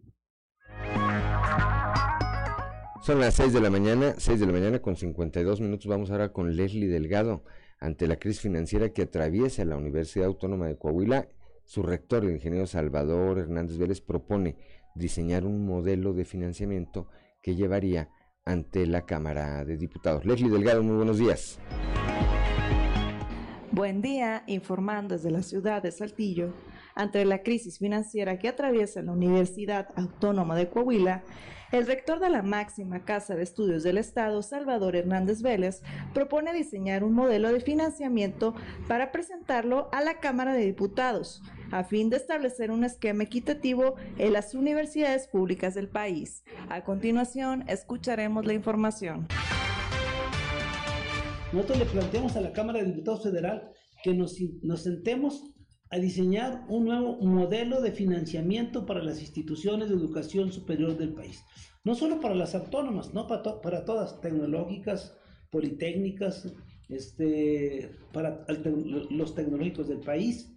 S1: Son las 6 de la mañana, 6 de la mañana con 52 minutos. Vamos ahora con Leslie Delgado. Ante la crisis financiera que atraviesa la Universidad Autónoma de Coahuila, su rector, el ingeniero Salvador Hernández Vélez, propone diseñar un modelo de financiamiento que llevaría ante la Cámara de Diputados. Leslie Delgado, muy buenos días.
S17: Buen día, informando desde la ciudad de Saltillo. Ante la crisis financiera que atraviesa la Universidad Autónoma de Coahuila, el rector de la máxima Casa de Estudios del Estado, Salvador Hernández Vélez, propone diseñar un modelo de financiamiento para presentarlo a la Cámara de Diputados, a fin de establecer un esquema equitativo en las universidades públicas del país. A continuación, escucharemos la información.
S18: Nosotros le planteamos a la Cámara de Diputados Federal que nos, nos sentemos a diseñar un nuevo modelo de financiamiento para las instituciones de educación superior del país. No solo para las autónomas, no para, para todas, tecnológicas, politécnicas, este, para los tecnológicos del país.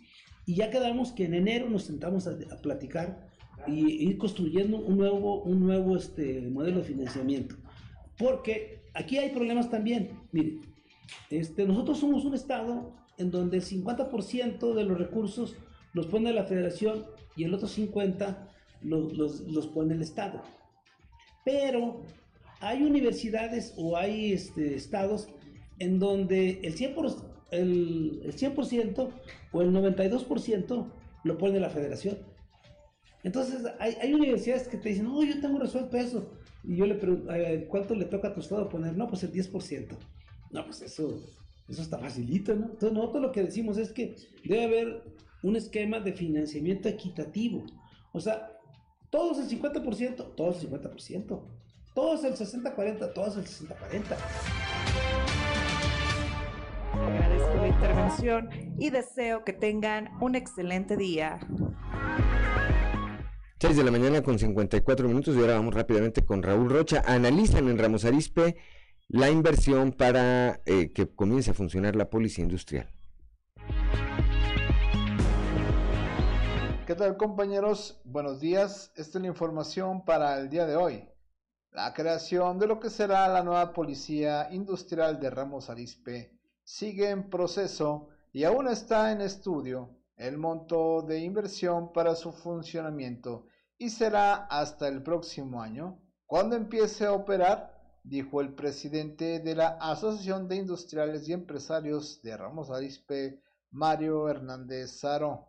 S18: Y ya quedamos que en enero nos sentamos a, platicar y ir construyendo un nuevo, un nuevo este, modelo de financiamiento. Porque aquí hay problemas también. Miren, este, nosotros somos un estado en donde el 50% de los recursos los pone la federación y el otro 50% los, los, pone el estado. Pero hay universidades o hay este, estados en donde el 100%, el, el 100 o el 92% lo pone la federación. Entonces, hay, hay, universidades que te dicen, no, yo tengo resuelto eso. Y yo le pregunto, ¿cuánto le toca a tu estado poner? No, pues el 10%. No, pues eso, eso está facilito, ¿no? Entonces nosotros lo que decimos es que debe haber un esquema de financiamiento equitativo. O sea, todos el 50%, todos el 50%. Todos el 60-40, todos el 60-40.
S17: Agradezco la intervención y deseo que tengan un excelente día.
S1: 6 de la mañana con 54 minutos y ahora vamos rápidamente con Raúl Rocha. Analizan en Ramos Arispe la inversión para eh, que comience a funcionar la policía industrial.
S19: ¿Qué tal compañeros? Buenos días. Esta es la información para el día de hoy. La creación de lo que será la nueva policía industrial de Ramos Arispe sigue en proceso y aún está en estudio el monto de inversión para su funcionamiento y será hasta el próximo año cuando empiece a operar dijo el presidente de la Asociación de Industriales y Empresarios de Ramos Arispe, Mario Hernández Saro.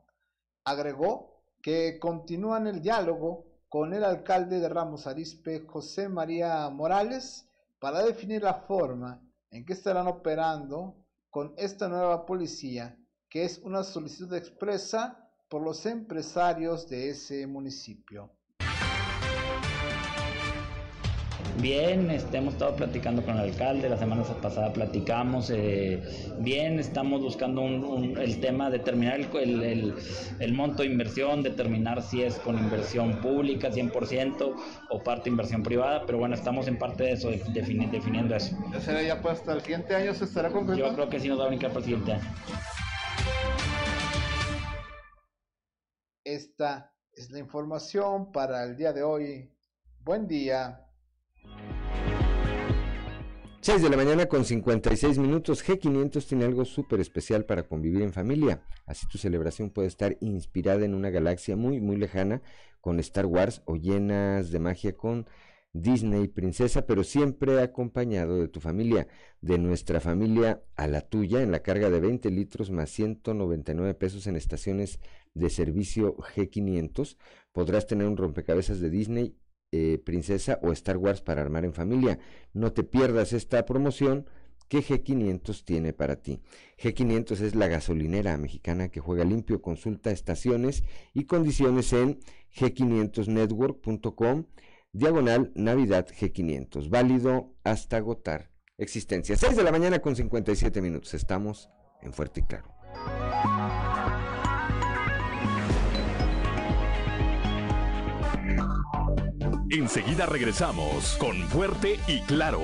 S19: Agregó que continúan el diálogo con el alcalde de Ramos Arispe, José María Morales, para definir la forma en que estarán operando con esta nueva policía, que es una solicitud expresa por los empresarios de ese municipio.
S20: Bien, este, hemos estado platicando con el alcalde, la semana pasada platicamos, eh, bien, estamos buscando el tema, determinar el, el, monto de inversión, determinar si es con inversión pública 100% o parte de inversión privada, pero bueno, estamos en parte de eso, definiendo eso.
S19: ¿Ya será ya pues hasta el siguiente año se estará concretando?
S20: Yo creo que sí nos va a brincar para el siguiente año.
S19: Esta es la información para el día de hoy. Buen día.
S1: 6 de la mañana con 56 minutos. G500 tiene algo súper especial para convivir en familia. Así tu celebración puede estar inspirada en una galaxia muy, muy lejana con Star Wars o llenas de magia con Disney Princesa, pero siempre acompañado de tu familia, de nuestra familia a la tuya, en la carga de 20 litros más 199 pesos en estaciones de servicio G500. Podrás tener un rompecabezas de Disney eh, Princesa o Star Wars para armar en familia. No te pierdas esta promoción que G500 tiene para ti. G500 es la gasolinera mexicana que juega limpio. Consulta estaciones y condiciones en g500network.com diagonal Navidad G500. Válido hasta agotar existencia. 6 de la mañana con 57 minutos. Estamos en Fuerte y Claro.
S2: Enseguida regresamos con Fuerte y Claro.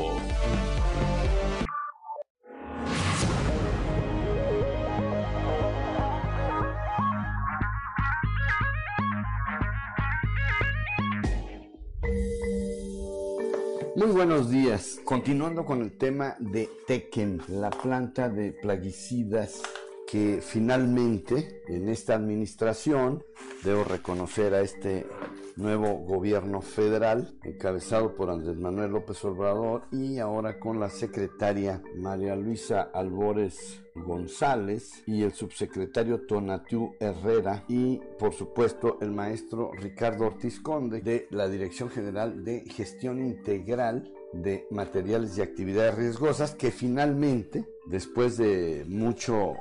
S21: Muy buenos días. Continuando con el tema de Tekken, la planta de plaguicidas que finalmente en esta administración, debo reconocer a este nuevo gobierno federal encabezado por Andrés Manuel López Obrador y ahora con la secretaria María Luisa Albores González y el subsecretario Tonatiu Herrera y por supuesto el maestro Ricardo Ortiz Conde de la Dirección General de Gestión Integral de Materiales y Actividades Riesgosas que finalmente después de mucho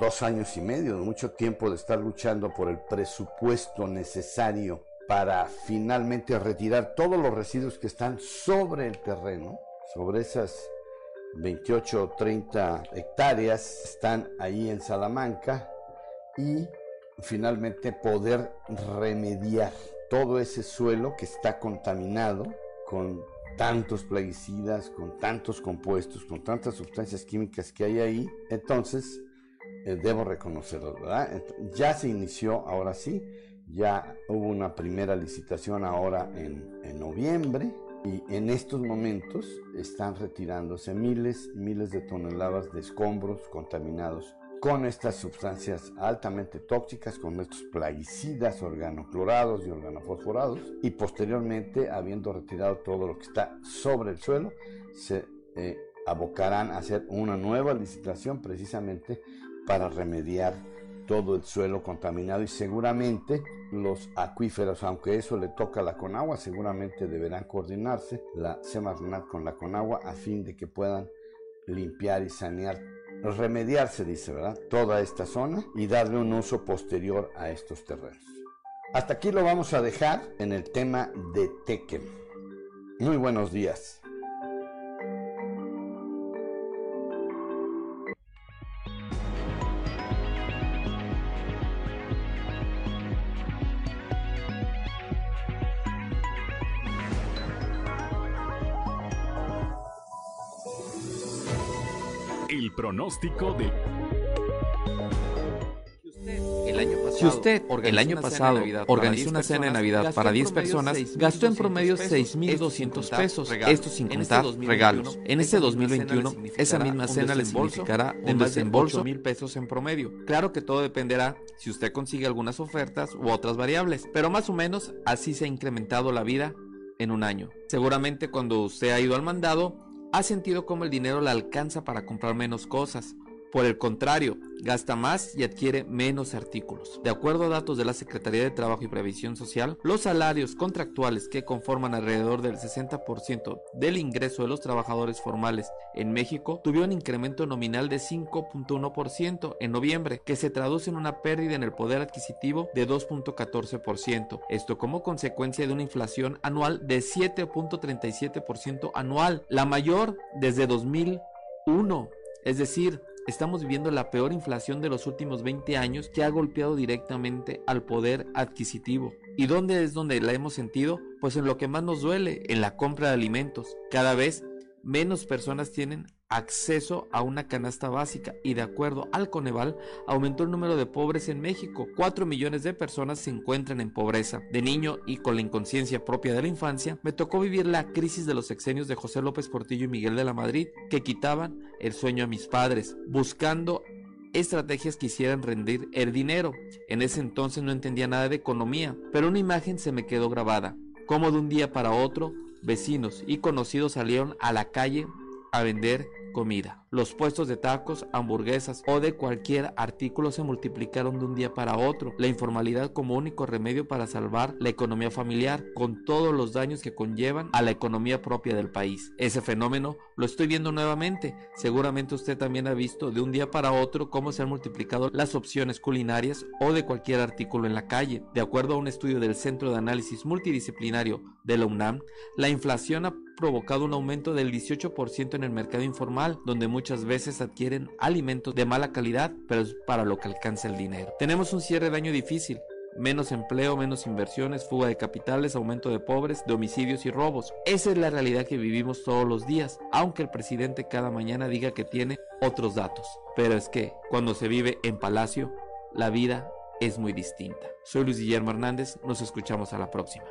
S21: dos años y medio, mucho tiempo de estar luchando por el presupuesto necesario para finalmente retirar todos los residuos que están sobre el terreno, sobre esas 28 o 30 hectáreas, están ahí en Salamanca y finalmente poder remediar todo ese suelo que está contaminado con tantos plaguicidas, con tantos compuestos, con tantas sustancias químicas que hay ahí. Entonces, eh, debo reconocerlo, ¿verdad? Ya se inició, ahora sí, ya hubo una primera licitación ahora en, noviembre y en estos momentos están retirándose miles miles de toneladas de escombros contaminados con estas sustancias altamente tóxicas, con estos plaguicidas organoclorados y organofosforados, y posteriormente, habiendo retirado todo lo que está sobre el suelo, se eh, abocarán a hacer una nueva licitación precisamente para remediar todo el suelo contaminado y seguramente los acuíferos, aunque eso le toca a la Conagua, seguramente deberán coordinarse la Semarnat con la Conagua a fin de que puedan limpiar y sanear, remediarse, dice, ¿verdad? Toda esta zona y darle un uso posterior a estos terrenos. Hasta aquí lo vamos a dejar en el tema de Tekken. Muy buenos días.
S2: El pronóstico de...
S22: Si usted el año pasado organizó una cena de Navidad para 10 personas, gastó en promedio 6.200 pesos, esto sin contar regalos. En este 2021, esa misma cena le significará un desembolso de mil pesos en promedio. Claro que todo dependerá si usted consigue algunas ofertas u otras variables, pero más o menos así se ha incrementado la vida en un año. Seguramente cuando usted ha ido al mandado, ha sentido como el dinero le alcanza para comprar menos cosas. Por el contrario, gasta más y adquiere menos artículos. De acuerdo a datos de la Secretaría de Trabajo y Previsión Social, los salarios contractuales que conforman alrededor del 60% del ingreso de los trabajadores formales en México tuvieron un incremento nominal de 5.1% en noviembre, que se traduce en una pérdida en el poder adquisitivo de 2.14%. Esto como consecuencia de una inflación anual de 7.37% anual, la mayor desde 2001. Es decir, estamos viviendo la peor inflación de los últimos 20 años que ha golpeado directamente al poder adquisitivo. ¿Y dónde es donde la hemos sentido? Pues en lo que más nos duele, en la compra de alimentos. Cada vez menos personas tienen acceso a una canasta básica y de acuerdo al Coneval aumentó el número de pobres en México. 4 millones de personas se encuentran en pobreza. De niño y con la inconsciencia propia de la infancia, me tocó vivir la crisis de los sexenios de José López Portillo y Miguel de la Madrid que quitaban el sueño a mis padres, buscando estrategias que hicieran rendir el dinero. En ese entonces no entendía nada de economía, pero una imagen se me quedó grabada, como de un día para otro, vecinos y conocidos salieron a la calle a vender comida. Los puestos de tacos, hamburguesas o de cualquier artículo se multiplicaron de un día para otro. La informalidad como único remedio para salvar la economía familiar, con todos los daños que conllevan a la economía propia del país. Ese fenómeno lo estoy viendo nuevamente. Seguramente usted también ha visto de un día para otro cómo se han multiplicado las opciones culinarias o de cualquier artículo en la calle. De acuerdo a un estudio del Centro de Análisis Multidisciplinario de la UNAM, la inflación ha provocado un aumento del 18% en el mercado informal, donde muchas veces adquieren alimentos de mala calidad, pero es para lo que alcanza el dinero. Tenemos un cierre de año difícil, menos empleo, menos inversiones, fuga de capitales, aumento de pobres, de homicidios y robos. Esa es la realidad que vivimos todos los días, aunque el presidente cada mañana diga que tiene otros datos. Pero es que cuando se vive en palacio, la vida es muy distinta. Soy Luis Guillermo Hernández, nos escuchamos a la próxima.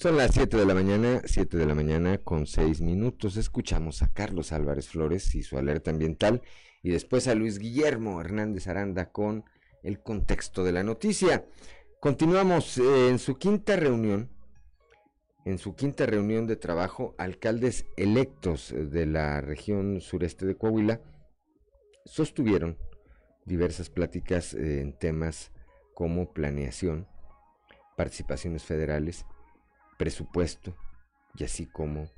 S1: Son las 7 de la mañana, 7 de la mañana con 6 minutos. Escuchamos a Carlos Álvarez Flores y su alerta ambiental y después a Luis Guillermo Hernández Aranda con el contexto de la noticia. Continuamos eh, en su quinta reunión, en su quinta reunión de trabajo, alcaldes electos de la región sureste de Coahuila sostuvieron diversas pláticas eh, en temas como planeación, participaciones federales, presupuesto y así como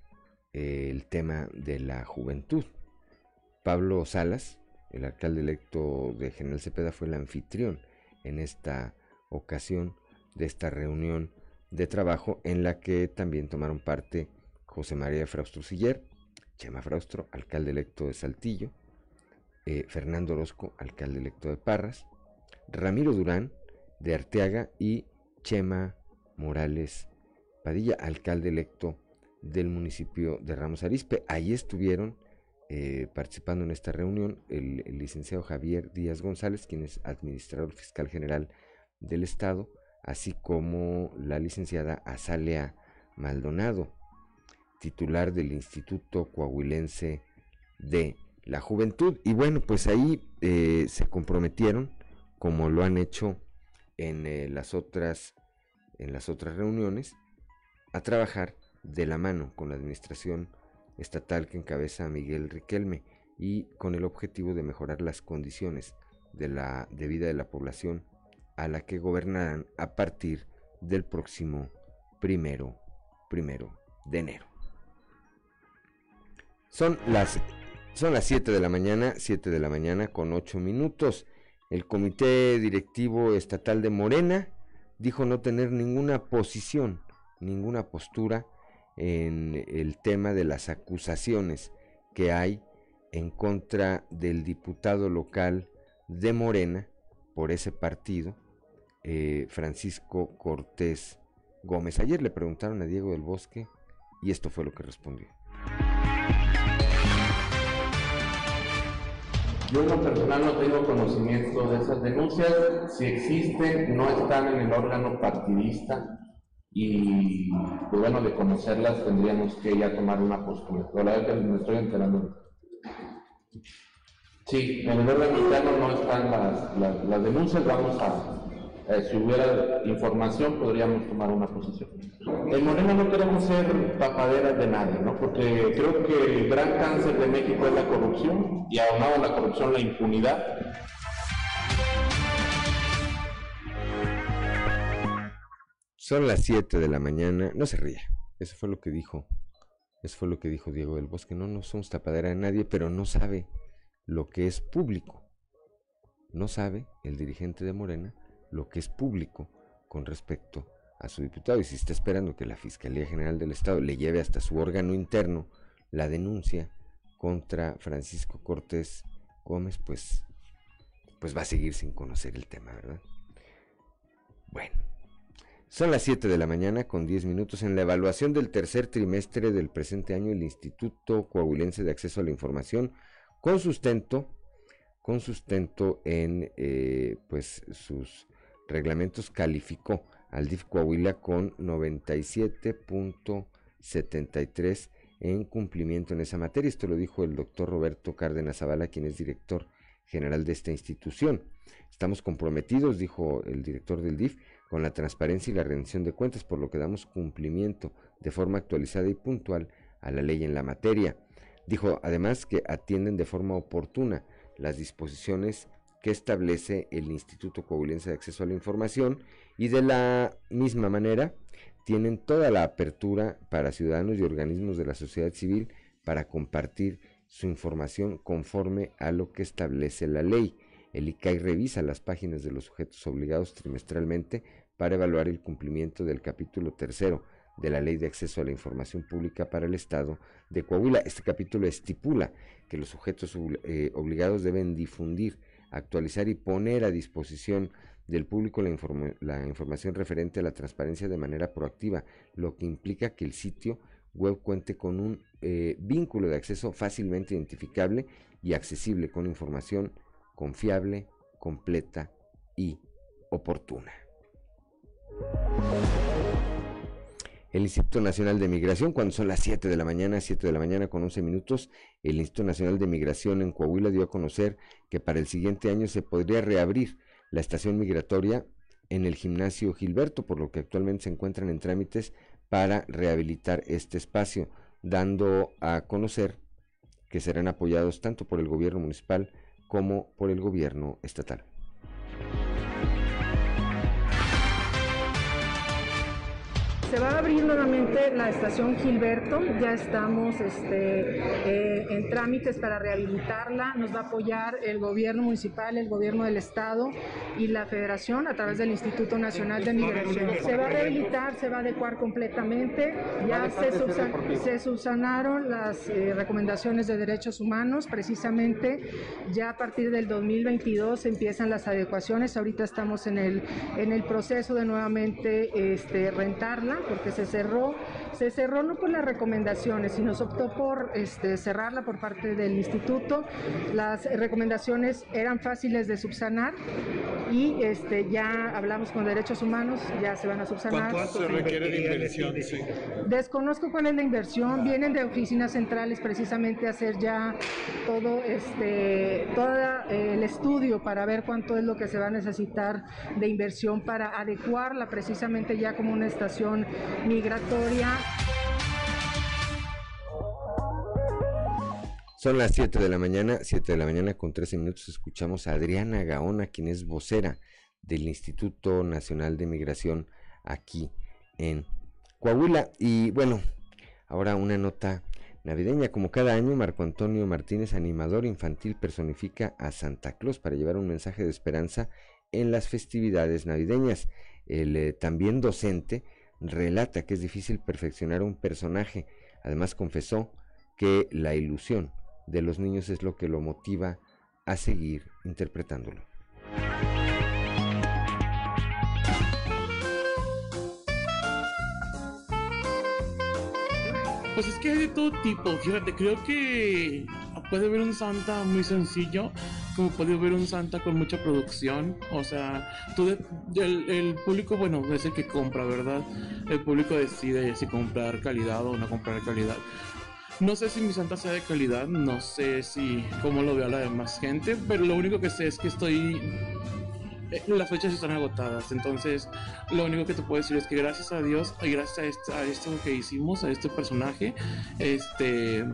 S1: eh, el tema de la juventud. Pablo Salas, el alcalde electo de General Cepeda, fue el anfitrión en esta ocasión de esta reunión de trabajo en la que también tomaron parte José María Fraustro Siller, Chema Fraustro, alcalde electo de Saltillo, eh, Fernando Orozco, alcalde electo de Parras, Ramiro Durán de Arteaga y Chema Morales Padilla, alcalde electo del municipio de Ramos Arispe. Ahí estuvieron eh, participando en esta reunión el, licenciado Javier Díaz González, quien es administrador fiscal general del Estado, así como la licenciada Azalea Maldonado, titular del Instituto Coahuilense de la Juventud. Y bueno, pues ahí eh, se comprometieron, como lo han hecho en eh, las otras en las otras reuniones, a trabajar de la mano con la administración estatal que encabeza Miguel Riquelme y con el objetivo de mejorar las condiciones de, la, de vida de la población a la que gobernarán a partir del próximo primero, primero de enero. Son las, son las 7 de la mañana, 7 de la mañana con 8 minutos. El Comité Directivo Estatal de Morena dijo no tener ninguna posición ninguna postura en el tema de las acusaciones que hay en contra del diputado local de Morena por ese partido, eh, Francisco Cortés Gómez. Ayer le preguntaron a Diego del Bosque y esto fue lo que respondió.
S23: Yo en lo personal no tengo conocimiento de esas denuncias. Si existen, no están en el órgano partidista y pues bueno, de conocerlas tendríamos que ya tomar una postura. Pero la verdad que me estoy enterando. Sí, en el orden interno no están las, las, denuncias, vamos a, eh, si hubiera información podríamos tomar una posición. En Morena no queremos ser tapaderas de nadie, ¿no? Porque creo que el gran cáncer de México es la corrupción y aunado a la corrupción la impunidad
S1: Son las 7 de la mañana. No se ría. Eso fue lo que dijo. Eso fue lo que dijo Diego del Bosque. No, no somos tapadera de nadie, pero no sabe lo que es público. No sabe el dirigente de Morena lo que es público con respecto a su diputado. Y si está esperando que la Fiscalía General del Estado le lleve hasta su órgano interno la denuncia contra Francisco Cortés Gómez, pues, pues va a seguir sin conocer el tema, ¿verdad? Bueno. Son las 7 de la mañana con 10 minutos. En la evaluación del tercer trimestre del presente año, el Instituto Coahuilense de Acceso a la Información, con sustento, con sustento en eh, pues sus reglamentos, calificó al DIF Coahuila con 97.73 en cumplimiento en esa materia. Esto lo dijo el doctor Roberto Cárdenas Zavala, quien es director general de esta institución. Estamos comprometidos, dijo el director del DIF, con la transparencia y la rendición de cuentas, por lo que damos cumplimiento de forma actualizada y puntual a la ley en la materia. Dijo además que atienden de forma oportuna las disposiciones que establece el Instituto Coahuilense de Acceso a la Información y de la misma manera tienen toda la apertura para ciudadanos y organismos de la sociedad civil para compartir su información conforme a lo que establece la ley. El ICAI revisa las páginas de los sujetos obligados trimestralmente para evaluar el cumplimiento del capítulo tercero de la Ley de Acceso a la Información Pública para el Estado de Coahuila. Este capítulo estipula que los sujetos eh, obligados deben difundir, actualizar y poner a disposición del público la, información referente a la transparencia de manera proactiva, lo que implica que el sitio web cuente con un eh, vínculo de acceso fácilmente identificable y accesible con información confiable, completa y oportuna. El Instituto Nacional de Migración, cuando son las 7 de la mañana, 7 de la mañana con 11 minutos, el Instituto Nacional de Migración en Coahuila dio a conocer que para el siguiente año se podría reabrir la estación migratoria en el gimnasio Gilberto, por lo que actualmente se encuentran en trámites para rehabilitar este espacio, dando a conocer que serán apoyados tanto por el gobierno municipal como por el gobierno estatal.
S24: Se va a abrir nuevamente la estación Gilberto, ya estamos este, eh, en trámites para rehabilitarla, nos va a apoyar el gobierno municipal, el gobierno del estado y la federación a través del Instituto Nacional de Migración. Se va a rehabilitar, se va a adecuar completamente, ya se, subsanaron las eh, recomendaciones de derechos humanos, precisamente ya a partir del 2022 empiezan las adecuaciones, ahorita estamos en el, en el proceso de nuevamente este, rentarla porque se cerró, se cerró no por las recomendaciones, sino se optó por este, cerrarla por parte del instituto. Las recomendaciones eran fáciles de subsanar y este, ya hablamos con derechos humanos, ya se van a subsanar.
S25: ¿Cuánto se requiere de inversión?
S24: Desconozco cuál es la inversión, vienen de oficinas centrales precisamente a hacer ya todo este todo el estudio para ver cuánto es lo que se va a necesitar de inversión para adecuarla precisamente ya como una estación migratoria.
S1: Son las 7 de la mañana, 7 de la mañana con 13 minutos. Escuchamos a Adriana Gaona, quien es vocera del Instituto Nacional de Migración aquí en Coahuila. Y bueno, ahora una nota navideña. Como cada año, Marco Antonio Martínez, animador infantil, personifica a Santa Claus para llevar un mensaje de esperanza en las festividades navideñas. El eh, también docente relata que es difícil perfeccionar un personaje. Además confesó que la ilusión de los niños es lo que lo motiva a seguir interpretándolo.
S25: Pues es que hay de todo tipo, fíjate, creo que puede haber un Santa muy sencillo, como puede haber un Santa con mucha producción, o sea, todo el, el, público, bueno, es el que compra, ¿verdad? El público decide si comprar calidad o no comprar calidad. No sé si mi Santa sea de calidad, no sé si cómo lo veo a la demás gente, pero lo único que sé es que estoy eh, las fechas están agotadas. Entonces, lo único que te puedo decir es que gracias a Dios y gracias a, esto que hicimos, a este personaje, este.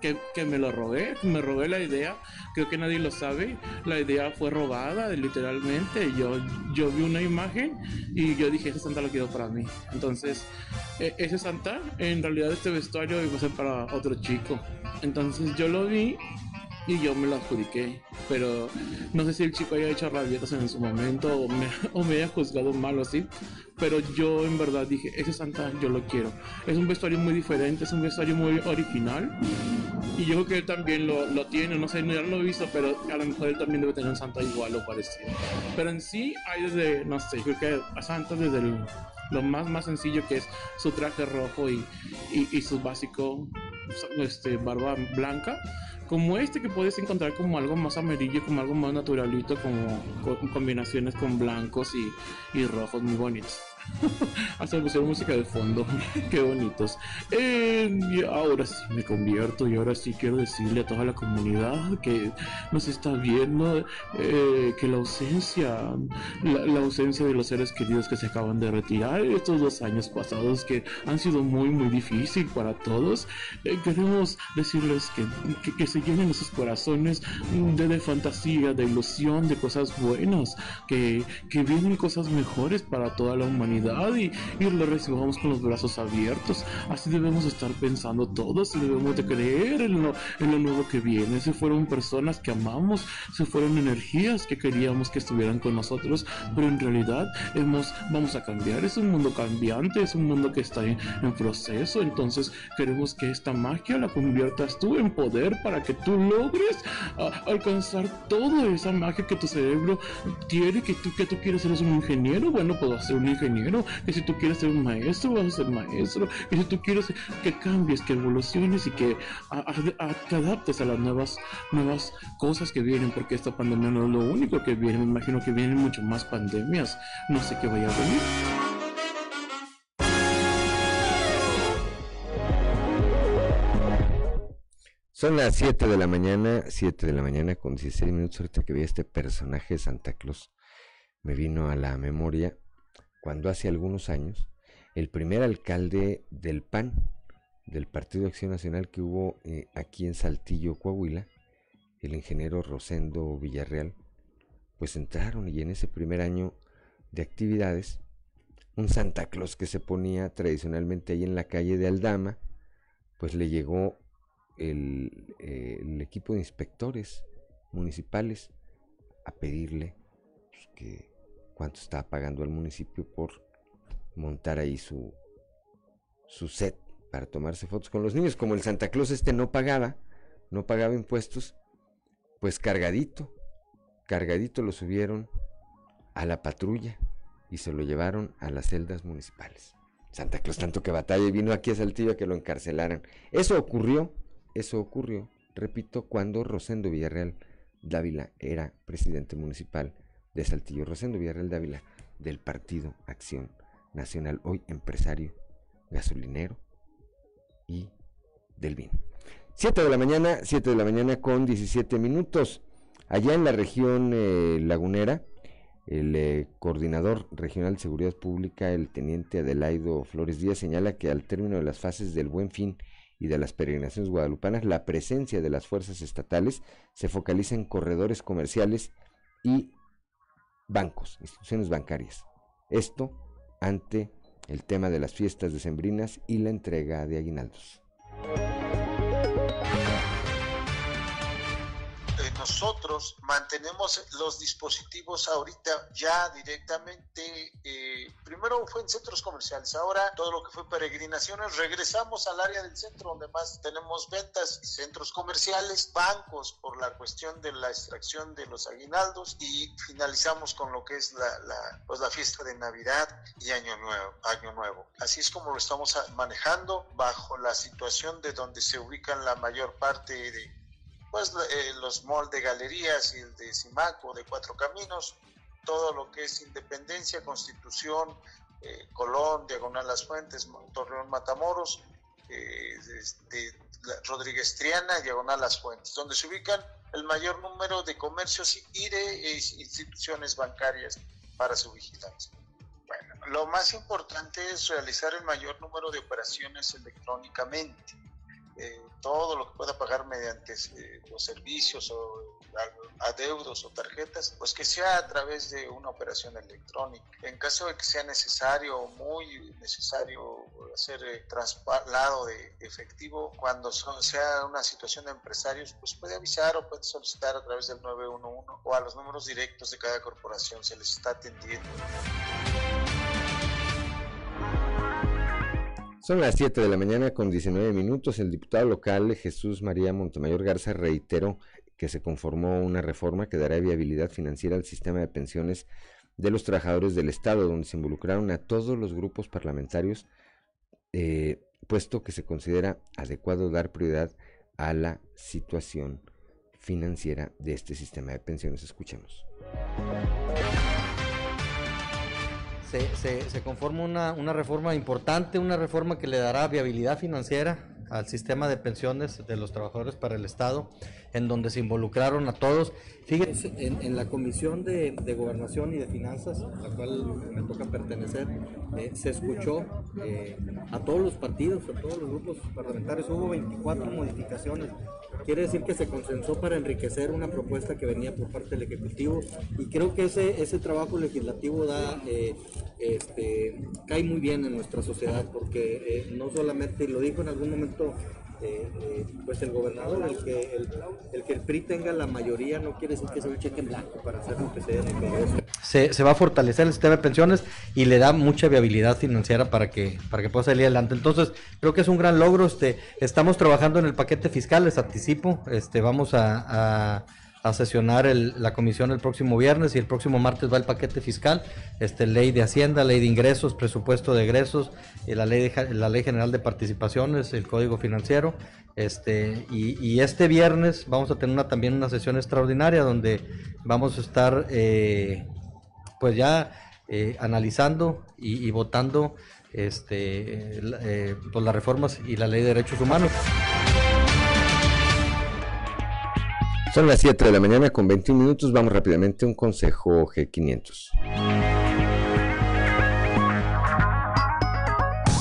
S25: Que, que, me lo robé, me robé la idea, creo que nadie lo sabe, la idea fue robada literalmente, yo, yo vi una imagen y yo dije, ese Santa lo quiero para mí, entonces e, ese Santa, en realidad este vestuario iba a ser para otro chico, entonces yo lo vi y yo me lo adjudiqué. Pero no sé si el chico haya hecho rabietas en su momento o me, o me haya juzgado mal o así. Pero yo en verdad dije, ese Santa yo lo quiero. Es un vestuario muy diferente, es un vestuario muy original. Y yo creo que él también lo, lo tiene, no sé, no, ya no lo he visto, pero a lo mejor él también debe tener un Santa igual o parecido. Pero en sí hay desde, no sé, creo que a Santa desde el lo más más sencillo que es su traje rojo y, y, y su básico este, barba blanca como este que puedes encontrar como algo más amarillo, como algo más naturalito, como combinaciones con blancos y, y rojos muy bonitos. Hasta pusieron música de fondo. Qué bonitos. Eh, y ahora sí me convierto y ahora sí quiero decirle a toda la comunidad que nos está viendo eh, que la ausencia, la, ausencia de los seres queridos que se acaban de retirar estos dos años pasados que han sido muy muy difícil para todos, eh, queremos decirles que, que, se llenen esos corazones de, de, fantasía, de ilusión, de cosas buenas, que, que vienen cosas mejores para toda la humanidad y, y lo recibamos con los brazos abiertos. Así debemos estar pensando todos y debemos de creer en lo, en lo nuevo que viene. Se fueron personas que amamos, se fueron energías que queríamos que estuvieran con nosotros, pero en realidad hemos, vamos a cambiar. Es un mundo cambiante, es un mundo que está en, proceso. Entonces queremos que esta magia la conviertas tú en poder para que tú logres alcanzar toda esa magia que tu cerebro tiene, que tú, que tú quieres ser un ingeniero, bueno, puedo ser un ingeniero, que si tú quieres ser un maestro, vas a ser maestro, que si tú quieres que cambies, que evoluciones y que te adaptes a las nuevas, nuevas cosas que vienen, porque esta pandemia no es lo único que viene, me imagino que vienen mucho más pandemias, no sé qué vaya a venir.
S1: Son las 7 de la mañana, 7 de la mañana con 16 minutos. Ahorita que vi este personaje de Santa Claus, me vino a la memoria cuando hace algunos años el primer alcalde del PAN, del Partido Acción Nacional que hubo eh, aquí en Saltillo, Coahuila, el ingeniero Rosendo Villarreal, pues entraron y en ese primer año de actividades, un Santa Claus que se ponía tradicionalmente ahí en la calle de Aldama, pues le llegó el, eh, equipo de inspectores municipales a pedirle pues, que cuánto estaba pagando el municipio por montar ahí su, su set para tomarse fotos con los niños. Como el Santa Claus este no pagaba, no pagaba impuestos, pues cargadito, cargadito lo subieron a la patrulla y se lo llevaron a las celdas municipales. Santa Claus tanto que batalla y vino aquí a Saltillo a que lo encarcelaran. Eso ocurrió, eso ocurrió, repito, cuando Rosendo Villarreal Dávila era presidente municipal de Saltillo. Rosendo Villarreal Dávila del Partido Acción Nacional, hoy empresario gasolinero y del vino. 7 de la mañana, 7 de la mañana con 17 minutos. Allá en la región eh, lagunera, el eh, coordinador regional de seguridad pública, el teniente Adelaido Flores Díaz, señala que al término de las fases del buen fin y de las peregrinaciones guadalupanas, la presencia de las fuerzas estatales se focaliza en corredores comerciales y bancos, instituciones bancarias. Esto ante el tema de las fiestas decembrinas y la entrega de aguinaldos.
S26: Nosotros mantenemos los dispositivos ahorita ya directamente, eh, primero fue en centros comerciales, ahora todo lo que fue peregrinaciones, regresamos al área del centro donde más tenemos ventas, centros comerciales, bancos por la cuestión de la extracción de los aguinaldos y finalizamos con lo que es la, la, pues fiesta de Navidad y Año Nuevo, Año Nuevo. Así es como lo estamos manejando bajo la situación de donde se ubican la mayor parte de pues eh, los malls de galerías y el de Simaco, de Cuatro Caminos, todo lo que es Independencia, Constitución, eh, Colón, Diagonal Las Fuentes, Torreón Matamoros, eh, de, Rodríguez Triana, Diagonal Las Fuentes, donde se ubican el mayor número de comercios y de instituciones bancarias para su vigilancia. Bueno, lo más importante es realizar el mayor número de operaciones electrónicamente eh, todo lo que pueda pagar mediante eh, los servicios o adeudos o tarjetas, pues que sea a través de una operación electrónica. En caso de que sea necesario o muy necesario hacer eh, traslado de efectivo, cuando sea una situación de empresarios, pues puede avisar o puede solicitar a través del 911 o a los números directos de cada corporación, se les está atendiendo.
S1: Son las 7 de la mañana con 19 minutos. El diputado local Jesús María Montemayor Garza reiteró que se conformó una reforma que dará viabilidad financiera al sistema de pensiones de los trabajadores del Estado, donde se involucraron a todos los grupos parlamentarios, eh, puesto que se considera adecuado dar prioridad a la situación financiera de este sistema de pensiones. Escuchemos.
S27: Se, se, conforma una, una, reforma importante, una reforma que le dará viabilidad financiera al sistema de pensiones de los trabajadores para el Estado, en donde se involucraron a todos. Fíjense, en, la Comisión de, Gobernación y de Finanzas, a la cual me toca pertenecer, eh, se escuchó eh, a todos los partidos, a todos los grupos parlamentarios, hubo 24 modificaciones. Quiere decir que se consensó para enriquecer una propuesta que venía por parte del Ejecutivo y creo que ese, ese trabajo legislativo da, eh, este, cae muy bien en nuestra sociedad porque no solamente, lo dijo en algún momento eh, pues el gobernador, el que el, el, que el PRI tenga la mayoría no quiere decir que sea un cheque en blanco para hacer lo que sea en el Congreso. Se, se va a fortalecer el sistema de pensiones y le da mucha viabilidad financiera para que, para que pueda salir adelante. Entonces, creo que es un gran logro. Este, estamos trabajando en el paquete fiscal, les anticipo. Este, vamos a sesionar la comisión el próximo viernes y el próximo martes va el paquete fiscal, este, ley de hacienda, ley de ingresos, presupuesto de egresos, y la ley la ley general de participaciones, el código financiero, este, y, este viernes vamos a tener una, también una sesión extraordinaria donde vamos a estar eh, pues ya eh, analizando y, votando este, eh, pues las reformas y la ley de derechos humanos.
S1: Son las 7 de la mañana con 21 minutos. Vamos rápidamente a un consejo G500.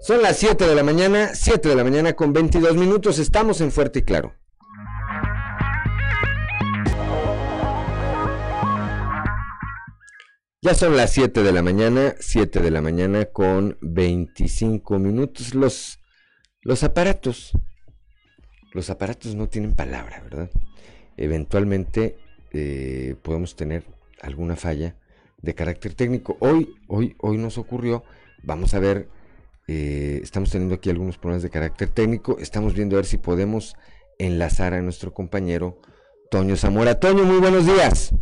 S1: Son las 7 de la mañana, 7 de la mañana con 22 minutos. Estamos en Fuerte y Claro. Ya son las 7 de la mañana, 7 de la mañana con 25 minutos. Los, los aparatos, los aparatos no tienen palabra, ¿verdad? Eventualmente eh, podemos tener alguna falla de carácter técnico. Hoy, hoy, hoy nos ocurrió, vamos a ver, eh, estamos teniendo aquí algunos problemas de carácter técnico, estamos viendo a ver si podemos enlazar a nuestro compañero Toño Zamora. Toño, muy buenos días.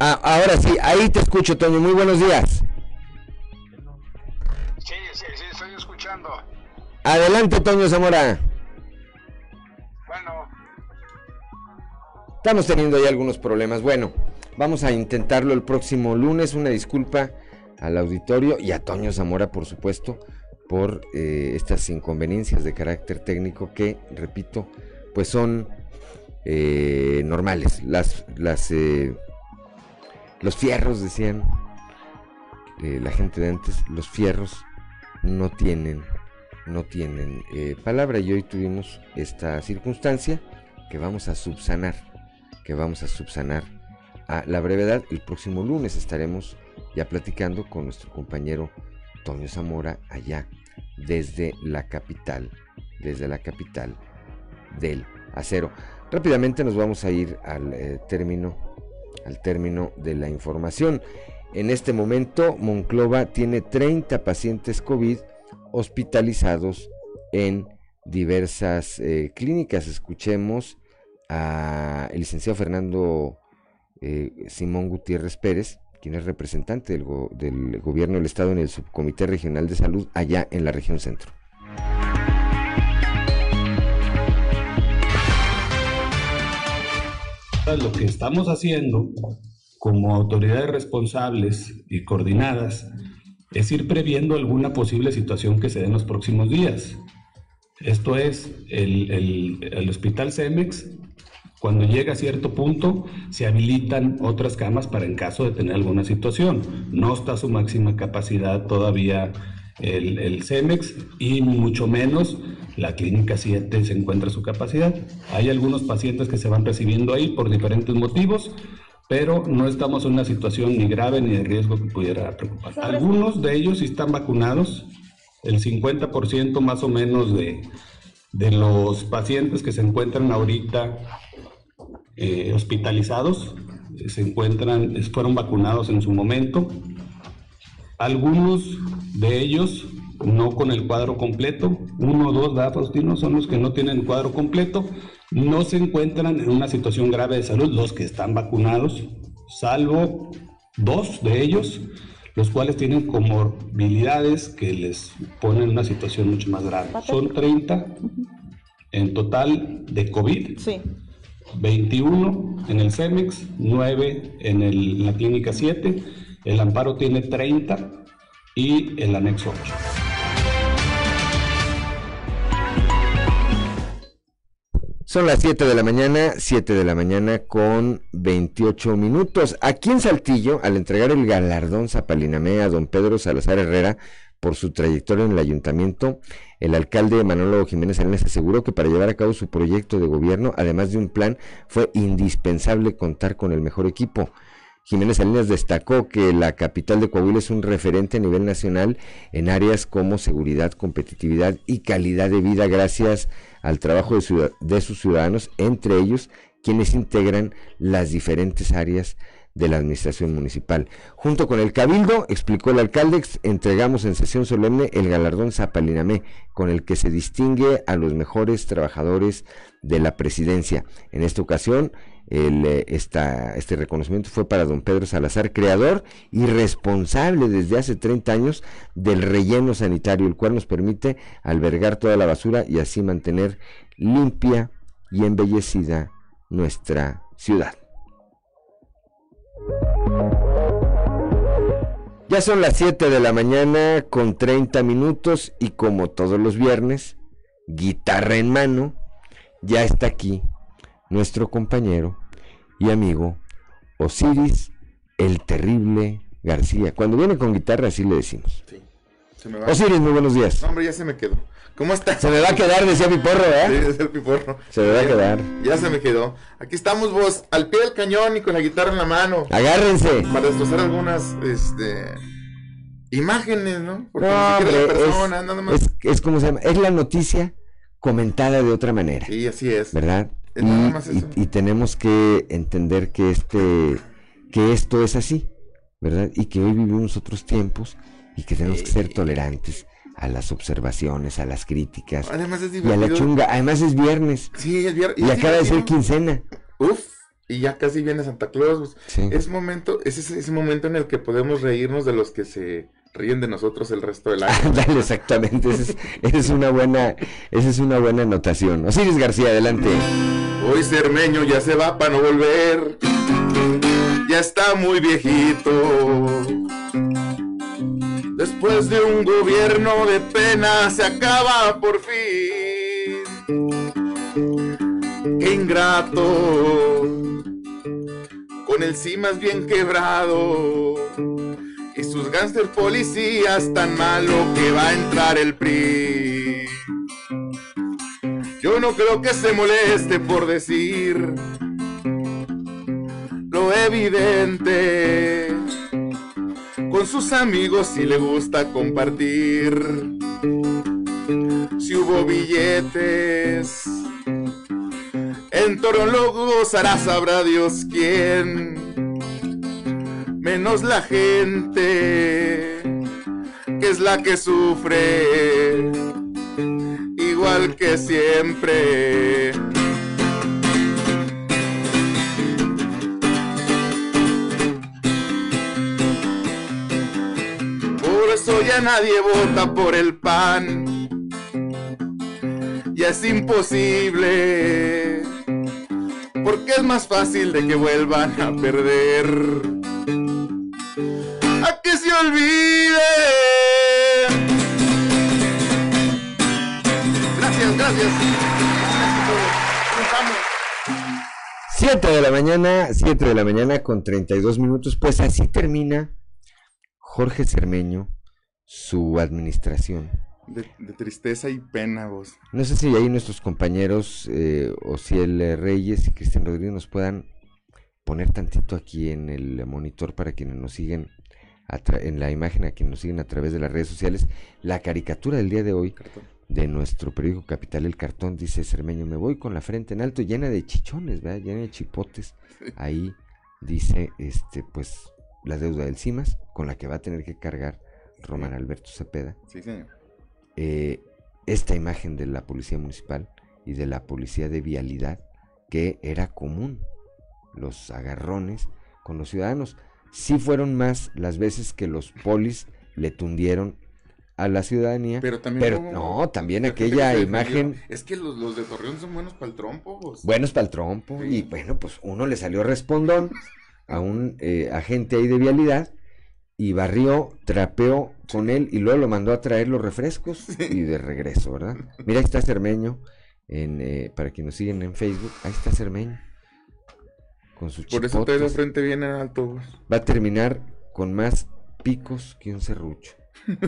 S1: Ah, ahora sí, ahí te escucho, Toño. Muy buenos días.
S28: Sí, sí, sí, estoy escuchando.
S1: Adelante, Toño Zamora.
S28: Bueno.
S1: Estamos teniendo ahí algunos problemas. Bueno, vamos a intentarlo el próximo lunes. Una disculpa al auditorio y a Toño Zamora, por supuesto, por eh, estas inconveniencias de carácter técnico que, repito, pues son eh, normales. Las, las eh, los fierros, decían eh, la gente de antes, los fierros no tienen, no tienen eh, palabra. Y hoy tuvimos esta circunstancia que vamos a subsanar, que vamos a subsanar a la brevedad. El próximo lunes estaremos ya platicando con nuestro compañero Toño Zamora allá desde la capital, desde la capital del acero. Rápidamente nos vamos a ir al eh, término al término de la información. En este momento, Monclova tiene 30 pacientes COVID hospitalizados en diversas eh, clínicas. Escuchemos al licenciado Fernando eh, Simón Gutiérrez Pérez, quien es representante del, del gobierno del estado en el subcomité regional de salud allá en la región centro.
S29: Lo que estamos haciendo como autoridades responsables y coordinadas es ir previendo alguna posible situación que se dé en los próximos días. Esto es, el, el, hospital CEMEX, cuando llega a cierto punto, se habilitan otras camas para en caso de tener alguna situación. No está su máxima capacidad todavía el, el CEMEX y mucho menos la clínica 7 se encuentra su capacidad. Hay algunos pacientes que se van recibiendo ahí por diferentes motivos, pero no estamos en una situación ni grave ni de riesgo que pudiera preocupar. Algunos de ellos sí están vacunados, el 50% más o menos de, de los pacientes que se encuentran ahorita eh, hospitalizados se encuentran, fueron vacunados en su momento. Algunos de ellos no con el cuadro completo, uno o dos, ¿verdad, Faustino? Son los que no tienen el cuadro completo, no se encuentran en una situación grave de salud, los que están vacunados, salvo dos de ellos, los cuales tienen comorbilidades que les ponen una situación mucho más grave. Son 30 en total de COVID. Sí. 21 en el CEMEX, 9 en el, la clínica 7, el amparo tiene 30 y el anexo 8.
S1: Son las 7 de la mañana, 7 de la mañana con 28 minutos. Aquí en Saltillo, al entregar el galardón Zapalinamé a don Pedro Salazar Herrera por su trayectoria en el ayuntamiento, el alcalde Manolo Jiménez Salinas aseguró que para llevar a cabo su proyecto de gobierno, además de un plan, fue indispensable contar con el mejor equipo. Jiménez Salinas destacó que la capital de Coahuila es un referente a nivel nacional en áreas como seguridad, competitividad y calidad de vida gracias al trabajo de, sus ciudadanos, entre ellos quienes integran las diferentes áreas de la administración municipal. Junto con el Cabildo, explicó el alcalde, entregamos en sesión solemne el galardón Zapalinamé, con el que se distingue a los mejores trabajadores de la presidencia. En esta ocasión, eh, este reconocimiento fue para don Pedro Salazar, creador y responsable desde hace 30 años del relleno sanitario, el cual nos permite albergar toda la basura y así mantener limpia y embellecida nuestra ciudad. Ya son las 7 de la mañana con 30 minutos y como todos los viernes, guitarra en mano, ya está aquí nuestro compañero y amigo Osiris el Terrible García. Cuando viene con guitarra así le decimos. Sí, Osiris, muy buenos días.
S30: hombre, ya se me quedó. ¿Cómo estás?
S1: Se me va a quedar, decía Piporro, ¿eh?
S30: Sí, decía Piporro.
S1: Se me va a quedar.
S30: Ya se me quedó. Aquí estamos vos, al pie del cañón y con la guitarra en la mano.
S1: Agárrense.
S30: Para destrozar algunas, este... Imágenes, ¿no?
S1: Porque no, hombre, persona, es, nada más. Es, es, como se llama, es la noticia comentada de otra manera.
S30: Sí, así es.
S1: ¿Verdad? Y, tenemos que entender que este que esto es así, ¿verdad? Y que hoy vivimos otros tiempos y que tenemos que ser tolerantes a las observaciones, a las críticas
S30: Además es
S1: y a la chunga. Además es viernes.
S30: Sí, es viernes.
S1: Y, acaba de ser quincena.
S30: Uf, y ya casi viene Santa Claus. Es momento, es ese, momento en el que podemos reírnos de los que se ríen de nosotros el resto del año.
S1: Dale, exactamente. Esa es, una buena, esa es una buena anotación. Osiris García, adelante.
S30: Hoy Cermeño ya se va para no volver. Ya está muy viejito. Después de un gobierno de pena se acaba por fin. Qué ingrato. Con el cimas bien quebrado y sus gánster policías tan malo que va a entrar el PRI. Yo no creo que se moleste por decir lo evidente. Con sus amigos si le gusta compartir. Si hubo billetes, en Toro lo gozará, sabrá Dios quién menos la gente, que es la que sufre, igual que siempre. Por eso ya nadie vota por el pan. Ya es imposible, porque es más fácil de que vuelvan a perder a que se olvide. Gracias, gracias.
S1: Siete de la mañana, 7 de la mañana con 32 minutos. Pues así termina Jorge Cermeño su administración.
S30: De, tristeza y pena, vos.
S1: No sé si ahí nuestros compañeros eh, Ociel Reyes y Cristian Rodríguez nos puedan poner tantito aquí en el monitor para quienes nos siguen en la imagen a quienes nos siguen a través de las redes sociales la caricatura del día de hoy de nuestro periódico Capital El Cartón dice Cermeño me voy con la frente en alto llena de chichones ¿verdad? llena de chipotes ahí dice este pues la deuda del CIMAS con la que va a tener que cargar Román Alberto Cepeda
S30: sí señor
S1: eh, esta imagen de la policía municipal y de la policía de vialidad que era común los agarrones con los ciudadanos. Sí fueron más las veces que los polis le tundieron a la ciudadanía.
S30: Pero también.
S1: no, también aquella imagen.
S30: Es que los, de Torreón son buenos para el trompo.
S1: Buenos para el trompo. Y bueno, pues uno le salió respondón a un eh, agente ahí de vialidad y barrió, trapeó con él y luego lo mandó a traer los refrescos y de regreso, ¿verdad? Mira, ahí está Cermeño. En, eh, para quienes nos siguen en Facebook, ahí está Cermeño. Con sus
S30: Por eso te de frente bien en alto.
S1: Va a terminar con más picos que un serrucho.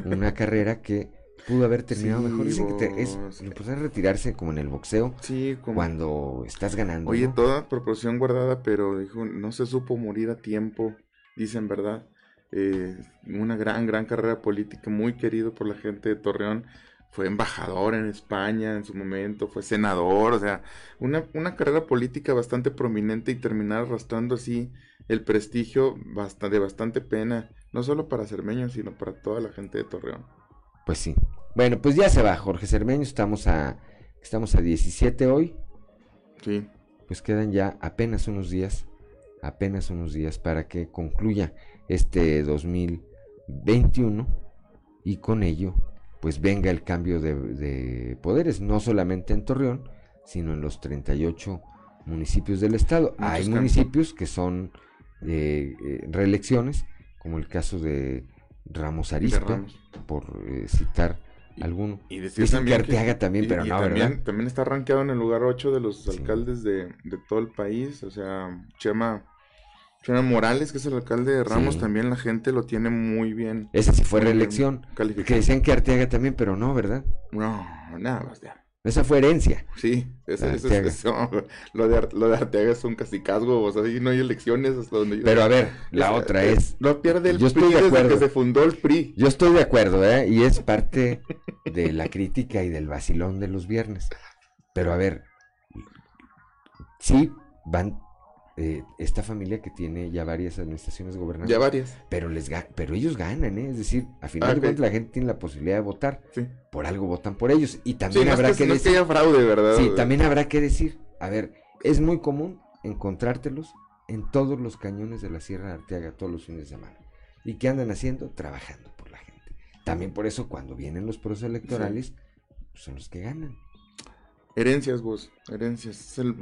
S1: Una carrera que pudo haber terminado mejor. Dicen que es lo retirarse como en el boxeo.
S30: Sí, como...
S1: cuando estás ganando.
S30: Oye, toda proporción guardada, pero dijo, no se supo morir a tiempo, dicen, ¿verdad? Eh, una gran, gran carrera política, muy querido por la gente de Torreón fue embajador en España en su momento, fue senador, o sea, una, una carrera política bastante prominente y terminar arrastrando así el prestigio de bastante pena, no solo para Cermeño, sino para toda la gente de Torreón.
S1: Pues sí. Bueno, pues ya se va Jorge Cermeño, estamos a, estamos a 17 hoy.
S30: Sí.
S1: Pues quedan ya apenas unos días, apenas unos días para que concluya este 2021 y con ello pues venga el cambio de, poderes, no solamente en Torreón, sino en los 38 municipios del estado. Hay municipios que son eh, eh, reelecciones, como el caso de Ramos Arispe, por eh, citar alguno.
S30: Y Dicen que
S1: Arteaga también, pero no,
S30: también, también está rankeado en el lugar 8 de los alcaldes de, de, todo el país, o sea, Chema Chema Morales, que es el alcalde de Ramos, también la gente lo tiene muy bien.
S1: Ese sí fue reelección. Que decían que Arteaga también, pero no, ¿verdad?
S30: No, nada más ya.
S1: Esa fue herencia.
S30: Sí, eso, es, lo, de, lo de Arteaga es un casicazgo, o sea, ahí no hay elecciones hasta donde yo...
S1: Pero a ver, la otra es...
S30: No pierde el yo PRI desde que se fundó el PRI.
S1: Yo estoy de acuerdo, ¿eh? Y es parte de la crítica y del vacilón de los viernes. Pero a ver, sí van eh, esta familia que tiene ya varias administraciones gobernadas.
S30: Ya varias.
S1: Pero, les pero ellos ganan, ¿eh? Es decir, a final de cuentas la gente tiene la posibilidad de votar. Por algo votan por ellos. Y también habrá que, decir...
S30: fraude, ¿verdad?
S1: Sí, también habrá que decir, a ver, es muy común encontrártelos en todos los cañones de la Sierra de Arteaga todos los fines de semana. ¿Y qué andan haciendo? Trabajando por la gente. También por eso cuando vienen los procesos electorales, son los que ganan.
S30: Herencias, vos, herencias, es el,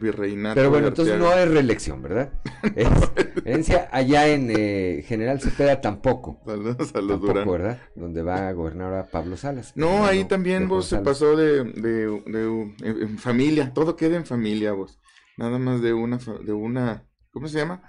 S30: virreinato.
S1: Pero bueno, entonces no es reelección, ¿verdad? herencia allá en eh, General Cepeda tampoco.
S30: Saludos a
S1: los tampoco, ¿verdad? Donde va a gobernar ahora Pablo Salas.
S30: No, ahí también vos se pasó de, de, en familia, todo queda en familia vos. Nada más de una, de una, ¿cómo se llama?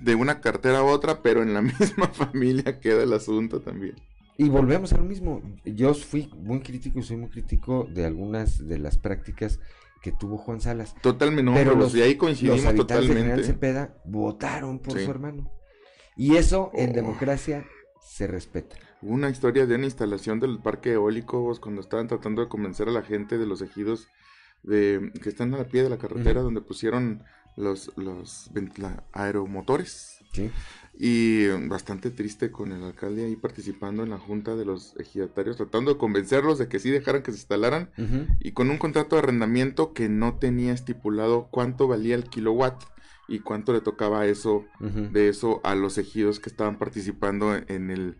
S30: De una cartera a otra, pero en la misma familia queda el asunto también.
S1: Y volvemos a lo mismo. Yo fui muy crítico y soy muy crítico de algunas de las prácticas que tuvo Juan Salas.
S30: Totalmente, pero los, y ahí coincidimos
S1: los
S30: totalmente.
S1: De General Cepeda votaron por su hermano. Y eso en oh. democracia se respeta.
S30: una historia de una instalación del parque eólico cuando estaban tratando de convencer a la gente de los ejidos de que están a la pie de la carretera donde pusieron los los aeromotores.
S1: Sí.
S30: Y bastante triste con el alcalde ahí participando en la junta de los ejidatarios, tratando de convencerlos de que sí dejaran que se instalaran y con un contrato de arrendamiento que no tenía estipulado cuánto valía el kilowatt y cuánto le tocaba eso de eso a los ejidos que estaban participando en el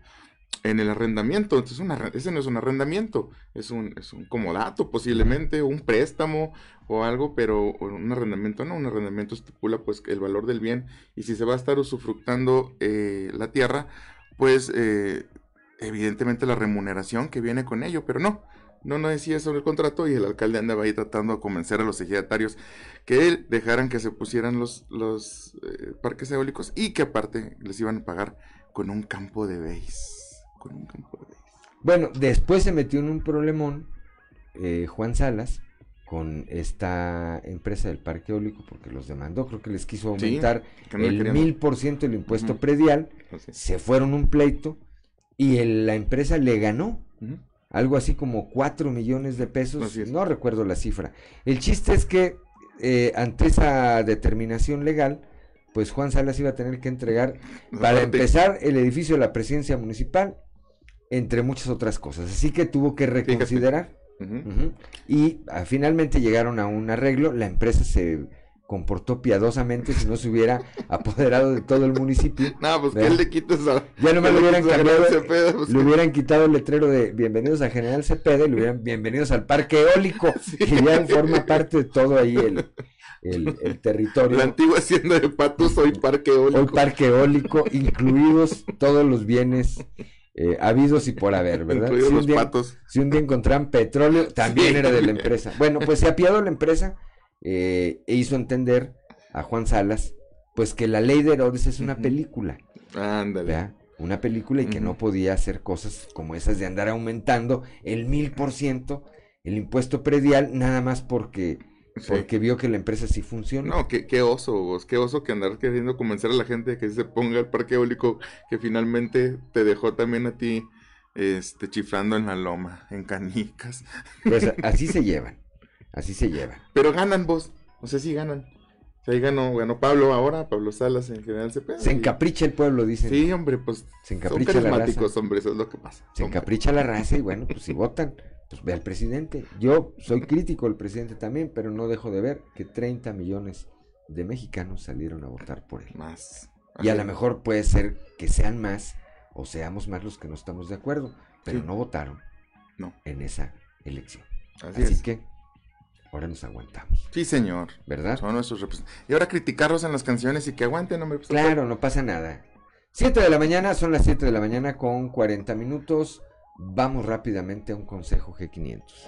S30: en el arrendamiento. Entonces, ese no es un arrendamiento, es un, es un comodato posiblemente, un préstamo o algo, pero un arrendamiento no, un arrendamiento estipula pues el valor del bien y si se va a estar usufructando eh, la tierra, pues eh, evidentemente la remuneración que viene con ello, pero no. No, no decía sobre el contrato y el alcalde andaba ahí tratando de convencer a los ejidatarios que dejaran que se pusieran los, los eh, parques eólicos y que aparte les iban a pagar con un campo de
S1: Bueno, después se metió en un problemón eh, Juan Salas, con esta empresa del parque eólico porque los demandó, creo que les quiso aumentar el mil por ciento el impuesto predial, se fueron un pleito y la empresa le ganó. Algo así como 4 millones de pesos, no recuerdo la cifra. El chiste es que eh, ante esa determinación legal, pues Juan Salas iba a tener que entregar, para empezar, el edificio de la presidencia municipal, entre muchas otras cosas. Así que tuvo que reconsiderar. Y ah, finalmente llegaron a un arreglo, la empresa se comportó piadosamente si no se hubiera apoderado de todo el municipio.
S30: No, pues que él le quita esa,
S1: Ya no me lo hubieran cambiado, pues, le hubieran quitado el letrero de bienvenidos a General Cepeda y le hubieran bienvenidos al parque eólico, que ya forma parte de todo ahí el, el, territorio.
S30: La antigua hacienda de Patos, hoy parque eólico.
S1: Hoy parque eólico, incluidos todos los bienes eh, habidos y por haber, ¿verdad?
S30: Si un, día,
S1: si un, día, encontraban petróleo, también era de la empresa. Bueno, pues se apiadó la empresa eh, e hizo entender a Juan Salas, pues que la ley de Herodes es una película.
S30: Ándale.
S1: Una película y que no podía hacer cosas como esas de andar aumentando el mil por ciento el impuesto predial nada más porque porque vio que la empresa sí funciona.
S30: No, qué, qué oso, qué oso que andar queriendo convencer a la gente de que se ponga el parque eólico que finalmente te dejó también a ti este, chiflando en la loma, en canicas.
S1: Pues así se llevan, así se llevan.
S30: Pero ganan vos, o sea, sí ganan. O ahí ganó, ganó Pablo ahora, Pablo Salas en general se
S1: Se encapricha el pueblo, dicen.
S30: Sí, hombre, pues
S1: se encapricha son
S30: carismáticos, hombre, eso es lo que pasa.
S1: Se encapricha la raza y bueno, pues si votan pues ve al presidente. Yo soy crítico del presidente también, pero no dejo de ver que 30 millones de mexicanos salieron a votar por él.
S30: Más.
S1: Y a lo mejor puede ser que sean más o seamos más los que no estamos de acuerdo, pero no votaron
S30: no.
S1: en esa elección. Así, que ahora nos aguantamos.
S30: Sí, señor.
S1: ¿Verdad?
S30: Son nuestros representantes. Y ahora criticarlos en las canciones y que aguanten, hombre. Pues,
S1: claro, no pasa nada. 7 de la mañana, son las 7 de la mañana con 40 minutos. Vamos rápidamente a un consejo G500.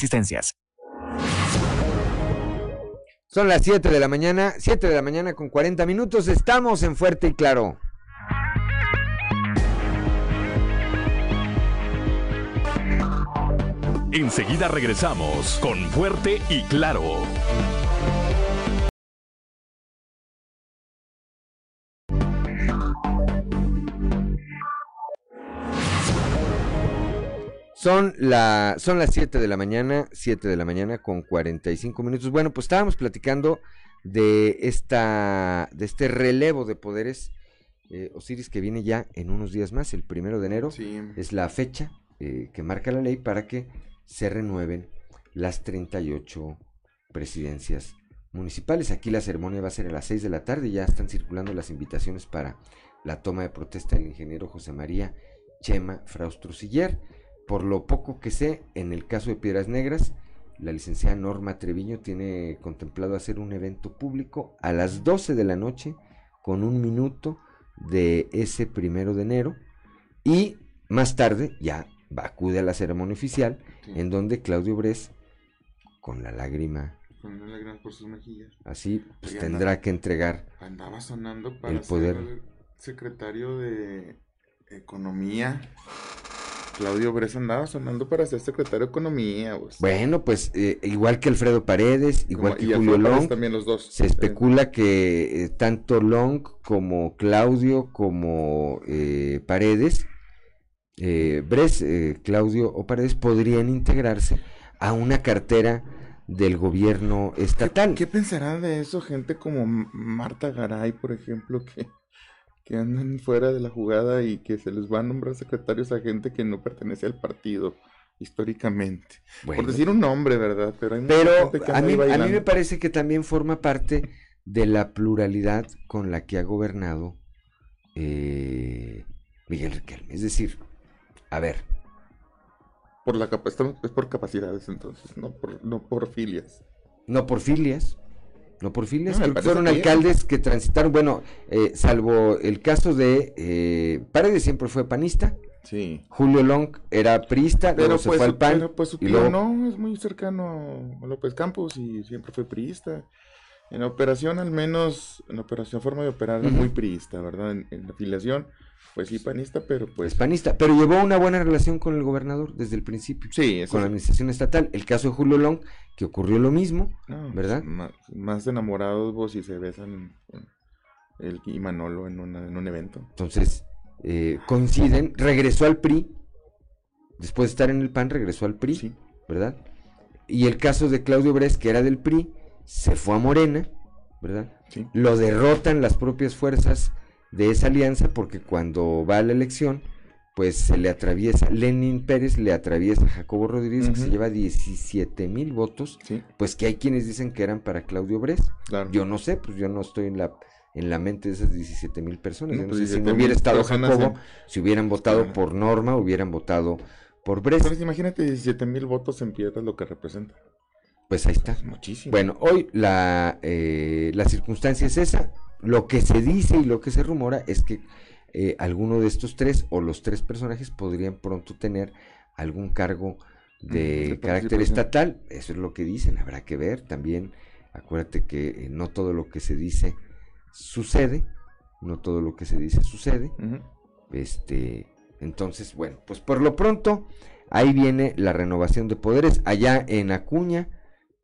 S6: existencias.
S1: Son las 7 de la mañana, 7 de la mañana con 40 minutos, estamos en Fuerte y Claro.
S2: Enseguida regresamos con Fuerte y Claro.
S1: Son, la, son las 7 de la mañana, 7 de la mañana con 45 minutos. Bueno, pues estábamos platicando de, esta, de este relevo de poderes, eh, Osiris, que viene ya en unos días más, el primero de enero. Es la fecha eh, que marca la ley para que se renueven las 38 presidencias municipales. Aquí la ceremonia va a ser a las 6 de la tarde, ya están circulando las invitaciones para la toma de protesta del ingeniero José María Chema Fraustrusiller. Por lo poco que sé, en el caso de Piedras Negras, la licenciada Norma Treviño tiene contemplado hacer un evento público a las 12 de la noche con un minuto de ese primero de enero y más tarde ya va, acude a la ceremonia oficial en donde Claudio Bres con la lágrima
S30: con la lágrima por sus mejillas.
S1: así pues tendrá que entregar
S30: andaba sonando para el poder. ser secretario de economía Claudio Bres andaba sonando para ser secretario de Economía. Pues.
S1: Bueno, pues eh, igual que Alfredo Paredes, igual que Julio Long,
S30: también los dos.
S1: se especula que eh, tanto Long como Claudio como eh, Paredes, Bres, Claudio o Paredes podrían integrarse a una cartera del gobierno estatal.
S30: ¿Qué, ¿Qué pensará de eso gente como Marta Garay, por ejemplo, que que andan fuera de la jugada y que se les va a nombrar secretarios a gente que no pertenece al partido históricamente. Por decir un nombre, ¿verdad?
S1: Pero, a, mí, a mí me parece que también forma parte de la pluralidad con la que ha gobernado eh, Miguel Riquelme. Es decir, A ver.
S30: Por la es por capacidades entonces, no por, no por filias.
S1: No por filias. No por filias.
S30: No,
S1: que fueron alcaldes que transitaron, bueno, eh, salvo el caso de eh, Paredes siempre fue panista.
S30: Sí.
S1: Julio Long era priista,
S30: Pero
S1: luego se
S30: pues,
S1: fue al PAN.
S30: pero, pues su
S1: y
S30: tío
S1: luego-
S30: no, es muy cercano a López Campos y siempre fue priista. En la operación, al menos, en la operación forma de operar, muy priista, ¿verdad? En, en la afiliación, pues sí, panista, pero pues...
S1: es panista, pero llevó una buena relación con el gobernador desde el principio.
S30: Sí, eso
S1: con la administración estatal. El caso de Julio Long, que ocurrió lo mismo,
S30: No,
S1: ¿verdad?
S30: Más, más enamorados vos y se besan él y Manolo en, una- en un evento.
S1: Entonces, eh, coinciden, regresó al PRI, después de estar en el PAN, regresó al PRI, ¿verdad? Y el caso de Claudio Bres, que era del PRI, se fue a Morena, ¿verdad?
S30: Sí.
S1: Lo derrotan las propias fuerzas de esa alianza porque cuando va a la elección, pues se le atraviesa, Lenin Pérez le atraviesa a Jacobo Rodríguez, que se lleva 17 mil votos, pues que hay quienes dicen que eran para Claudio Bres. Yo no sé, pues yo no estoy en la en la mente de esas 17 mil personas.
S30: No, pues
S1: sé si
S30: 17,000
S1: no hubiera estado Jacobo,
S30: en-
S1: si hubieran votado por Norma, hubieran votado por Bres.
S30: Pero imagínate 17 mil votos en piedras lo que representa.
S1: Pues ahí está.
S30: Muchísimo.
S1: Bueno, hoy la, eh, la circunstancia es esa. Lo que se dice y lo que se rumora es que eh, alguno de estos tres o los tres personajes podrían pronto tener algún cargo de carácter estatal. Eso es lo que dicen, habrá que ver. También acuérdate que eh, no todo lo que se dice sucede. No todo lo que se dice sucede. Este, entonces, bueno, pues por lo pronto, ahí viene la renovación de poderes. Allá en Acuña,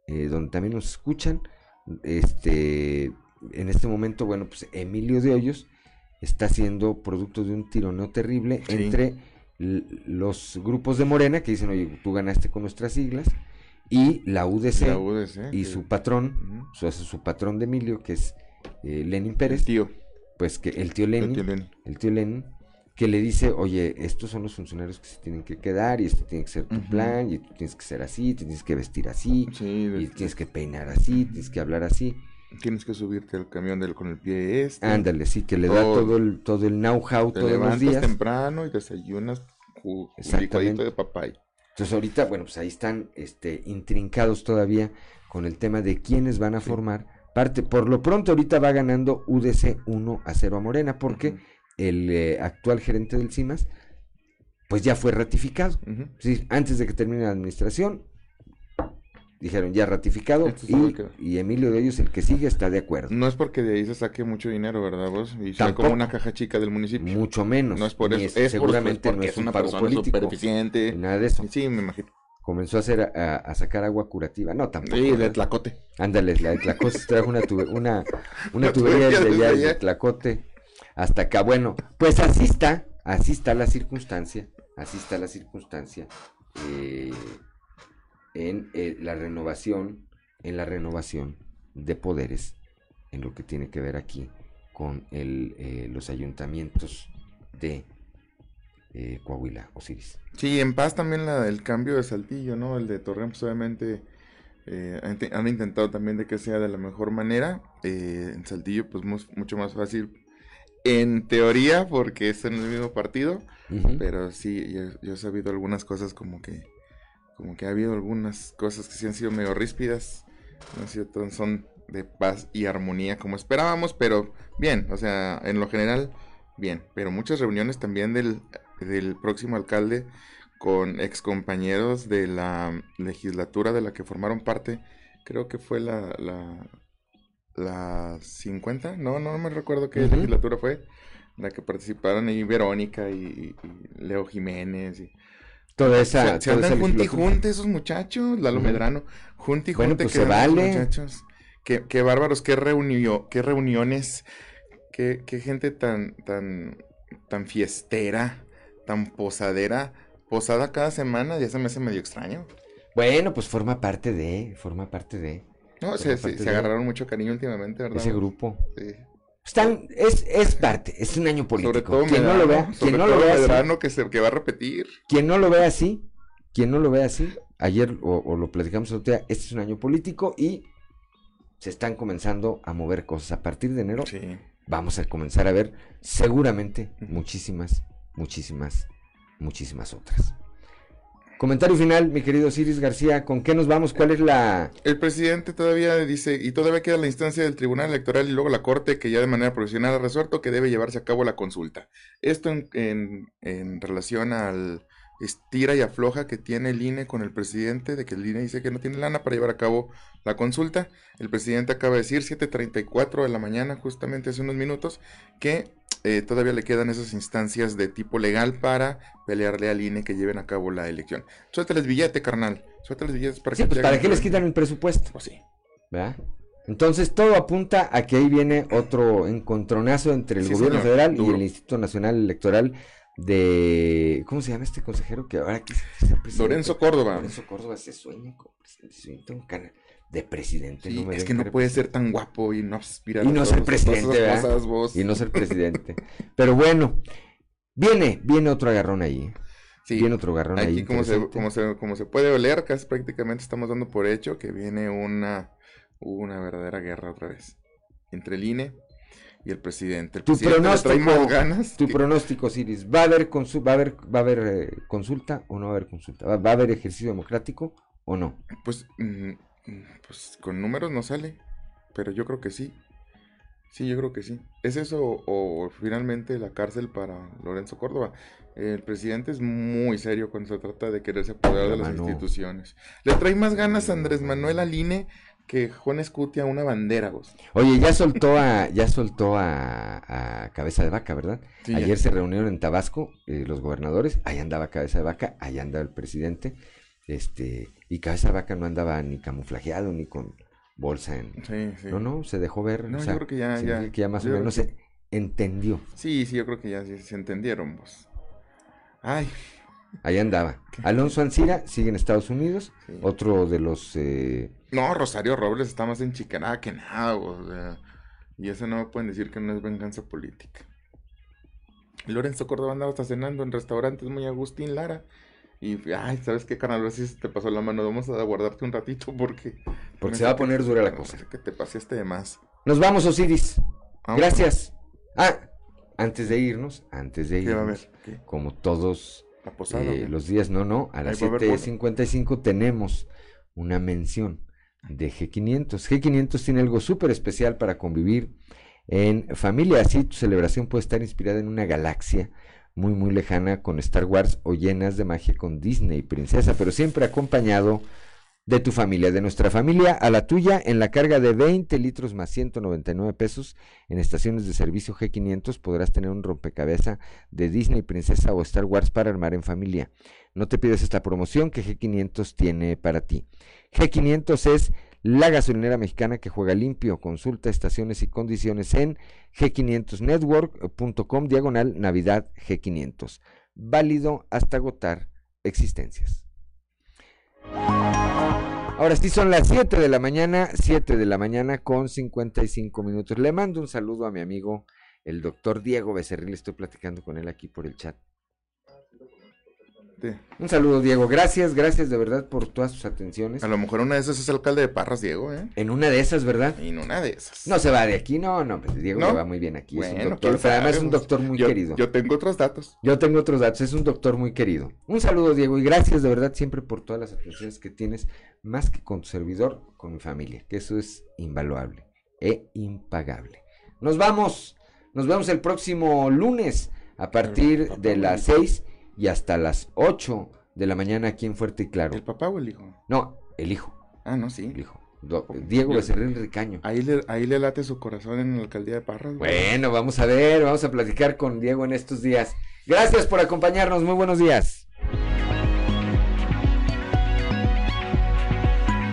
S1: eh, donde también nos escuchan, este, en este momento, bueno, pues Emilio de Hoyos está siendo producto de un tironeo terrible
S30: Sí.
S1: entre los grupos de Morena que dicen, oye, tú ganaste con nuestras siglas, y la UDC,
S30: La UDC,
S1: y
S30: que-
S1: su patrón, su, su patrón de Emilio, que es eh, Lenin Pérez,
S30: tío.
S1: pues que el tío Lenin,
S30: tío Lenin.
S1: el tío Lenin, que le dice, oye, estos son los funcionarios que se tienen que quedar y este tiene que ser tu plan y tú tienes que ser así, tienes que vestir así y tienes que peinar así, tienes que hablar así.
S30: Tienes que subirte al camión del, con el pie este.
S1: Ándale, sí, que le da todo el, todo el know-how todos los
S30: levantas
S1: días.
S30: temprano y desayunas un licuadito de papaya.
S1: Entonces ahorita, bueno, pues ahí están este, intrincados todavía con el tema de quiénes van a formar parte. Por lo pronto ahorita va ganando UDC 1 a 0 a Morena porque el eh, actual gerente del CIMAS pues ya fue ratificado. Sí, antes de que termine la administración dijeron ya ratificado y, y Emilio de ellos el que sigue está de acuerdo.
S30: No es porque de ahí se saque mucho dinero, ¿verdad vos? Y sea como una caja chica del municipio.
S1: Mucho menos.
S30: No es por eso.
S1: es- seguramente
S30: porque
S1: no es un
S30: una
S1: pago
S30: persona
S1: político,
S30: eficiente.
S1: nada de eso.
S30: Sí, me imagino.
S1: Comenzó a hacer a, a sacar agua curativa. No, tampoco.
S30: Sí, de. Tlacote.
S1: Ándale, la de Tlacote trajo una, tube- una, una tubería
S30: tubería
S1: de
S30: desde
S1: allá, de. Tlacote hasta acá. Bueno, pues así está, así está la circunstancia, así está la circunstancia eh, en eh, la renovación, en la renovación de poderes, en lo que tiene que ver aquí con el, eh, los ayuntamientos de eh, Coahuila, Osiris.
S30: Sí, en paz también la, el cambio de Saltillo, ¿no? El de Torreón, pues obviamente eh, han, te- han intentado también de que sea de la mejor manera. Eh, en Saltillo, pues mucho más fácil en teoría, porque es en el mismo partido. Pero sí, yo, yo he sabido algunas cosas como que, como que ha habido algunas cosas que sí han sido medio ríspidas. No han sido tan- son de paz y armonía como esperábamos, pero bien, o sea, en lo general, bien. Pero muchas reuniones también del, del próximo alcalde con excompañeros de la legislatura de la que formaron parte. Creo que fue la, la, la 50, no, no me recuerdo qué legislatura fue, la que participaron ahí Verónica y, y Leo Jiménez. Y...
S1: Toda esa-
S30: Se, se
S1: toda
S30: andan junti y junte esos muchachos, Lalo. Medrano, junti y
S1: Bueno,
S30: junte
S1: pues
S30: que
S1: se vale.
S30: muchachos. Qué, qué bárbaros, qué, reunió, qué reuniones, qué, qué gente tan, tan, tan fiestera, tan posadera, posada cada semana, ya se me hace medio extraño.
S1: Bueno, pues forma parte de, forma parte de.
S30: No, se, se, agarraron mucho cariño últimamente, ¿verdad?
S1: Ese grupo.
S30: Sí.
S1: Están, es, es parte, es un año político.
S30: Sobre todo
S1: quien
S30: Medrano,
S1: no lo vea,
S30: sobre
S1: quien no
S30: todo
S1: lo vea así,
S30: que, se, que va a repetir.
S1: quien no lo vea así, quien no lo vea así, ayer o, o lo platicamos otro día, este es un año político y se están comenzando a mover cosas. A partir de enero vamos a comenzar a ver seguramente muchísimas, muchísimas muchísimas otras. Comentario final, mi querido Ciris García, ¿con qué nos vamos? ¿Cuál es la...?
S30: El presidente todavía dice, y todavía queda la instancia del Tribunal Electoral y luego la Corte, que ya de manera profesional ha resuelto que debe llevarse a cabo la consulta. Esto en, en, en relación al estira y afloja que tiene el INE con el presidente, de que el INE dice que no tiene lana para llevar a cabo la consulta. El presidente acaba de decir, 7.34 de la mañana, justamente hace unos minutos, que eh, todavía le quedan esas instancias de tipo legal para pelearle al INE que lleven a cabo la elección. Suéltales billete, carnal. Suéltales billetes
S1: para sí, que... Pues ¿Para qué les quitan el presupuesto?
S30: Pues sí.
S1: ¿Verdad? Entonces todo apunta a que ahí viene otro encontronazo entre el gobierno federal y el Instituto Nacional Electoral de ¿cómo se llama este consejero que ahora quiere
S30: Lorenzo Córdoba.
S1: Lorenzo Córdoba se sueña con presidente, un canal de presidente.
S30: no es que no puede ser tan guapo y no aspirar
S1: y no ser presidente, y no ser presidente. Pero bueno, viene, viene otro agarrón ahí. Sí, viene otro agarrón
S30: aquí
S1: ahí.
S30: Como se, como, se, como se puede oler, casi prácticamente estamos dando por hecho que viene una, una verdadera guerra otra vez entre el INE y el presidente. El
S1: tu
S30: presidente
S1: pronóstico, ganas. Tu pronóstico, Siris, ¿va a haber, va a haber, va a haber eh, consulta o no va a haber consulta? ¿Va, a haber ejercicio democrático o no?
S30: Pues, mm, pues con números no sale, pero yo creo que sí. Sí, yo creo que sí. ¿Es eso o, finalmente la cárcel para Lorenzo Córdoba? El presidente es muy serio cuando se trata de quererse apoderar de las instituciones. Le trae más ganas a Andrés Manuel Aline que Juan Escutia una bandera, vos.
S1: Oye, ya soltó a, ya soltó a, Cabeza de Vaca, ¿verdad? Ayer se reunieron en Tabasco eh, los gobernadores, ahí andaba Cabeza de Vaca, ahí andaba el presidente, este, y Cabeza de Vaca no andaba ni camuflajeado ni con bolsa en.
S30: Sí, sí.
S1: No, no, se dejó ver.
S30: No, yo creo que ya, ya,
S1: que ya más o menos se entendió.
S30: Sí, sí, yo creo que ya se entendieron, vos. Ay,
S1: Ahí andaba. Alonso Ancira sigue en Estados Unidos, otro de los... Eh...
S30: No, Rosario Robles está más enchicanada que nada, o sea, y eso no me pueden decir que no es venganza política. Lorenzo Córdoba andaba hasta cenando en restaurantes muy Agustín Lara. Y, ay, ¿sabes qué, canal? A si te pasó la mano. Vamos a guardarte un ratito porque...
S1: Porque se va a poner dura la cosa.
S30: Que te pasaste de más.
S1: Nos vamos, Osiris. Gracias. Ah, antes de irnos, antes de irnos, como todos eh, los días, no, no, a las 7.55 tenemos una mención de G500. G500 tiene algo súper especial para convivir en familia, así tu celebración puede estar inspirada en una galaxia muy, muy lejana con Star Wars o llenas de magia con Disney, princesa, pero siempre acompañado de tu familia, de nuestra familia a la tuya, en la carga de 20 litros más 199 pesos en estaciones de servicio G500 podrás tener un rompecabezas de Disney, Princesa o Star Wars para armar en familia. No te pides esta promoción que G500 tiene para ti. G500 es la gasolinera mexicana que juega limpio. Consulta estaciones y condiciones en g500network.com diagonal Navidad G500. Válido hasta agotar existencias. Ahora sí son las 7 de la mañana, 7 de la mañana con 55 minutos. Le mando un saludo a mi amigo, el doctor Diego Becerril. Estoy platicando con él aquí por el chat. Un saludo, Diego. Gracias, gracias de verdad por todas sus atenciones.
S30: A lo mejor una de esas es alcalde de Parras, Diego, ¿eh?
S1: En una de esas, ¿verdad?
S30: En una de esas.
S1: No se va de aquí, no, no, pues Diego va muy bien aquí. es un doctor, además es un doctor muy querido.
S30: Yo tengo otros datos.
S1: Yo tengo otros datos, es un doctor muy querido. Un saludo, Diego, y gracias de verdad siempre por todas las atenciones que tienes, más que con tu servidor, con mi familia, que eso es invaluable e impagable. Nos vamos, nos vemos el próximo lunes a partir de las 6 y hasta las 8 de la mañana aquí en Fuerte y Claro.
S30: ¿El papá o el hijo?
S1: No, el hijo.
S30: Ah, no, sí.
S1: El hijo. Diego Becerril Ricaño.
S30: Ahí le, ahí le late su corazón en la alcaldía de Parras.
S1: Bueno, vamos a ver, vamos a platicar con Diego en estos días. Gracias por acompañarnos, muy buenos días.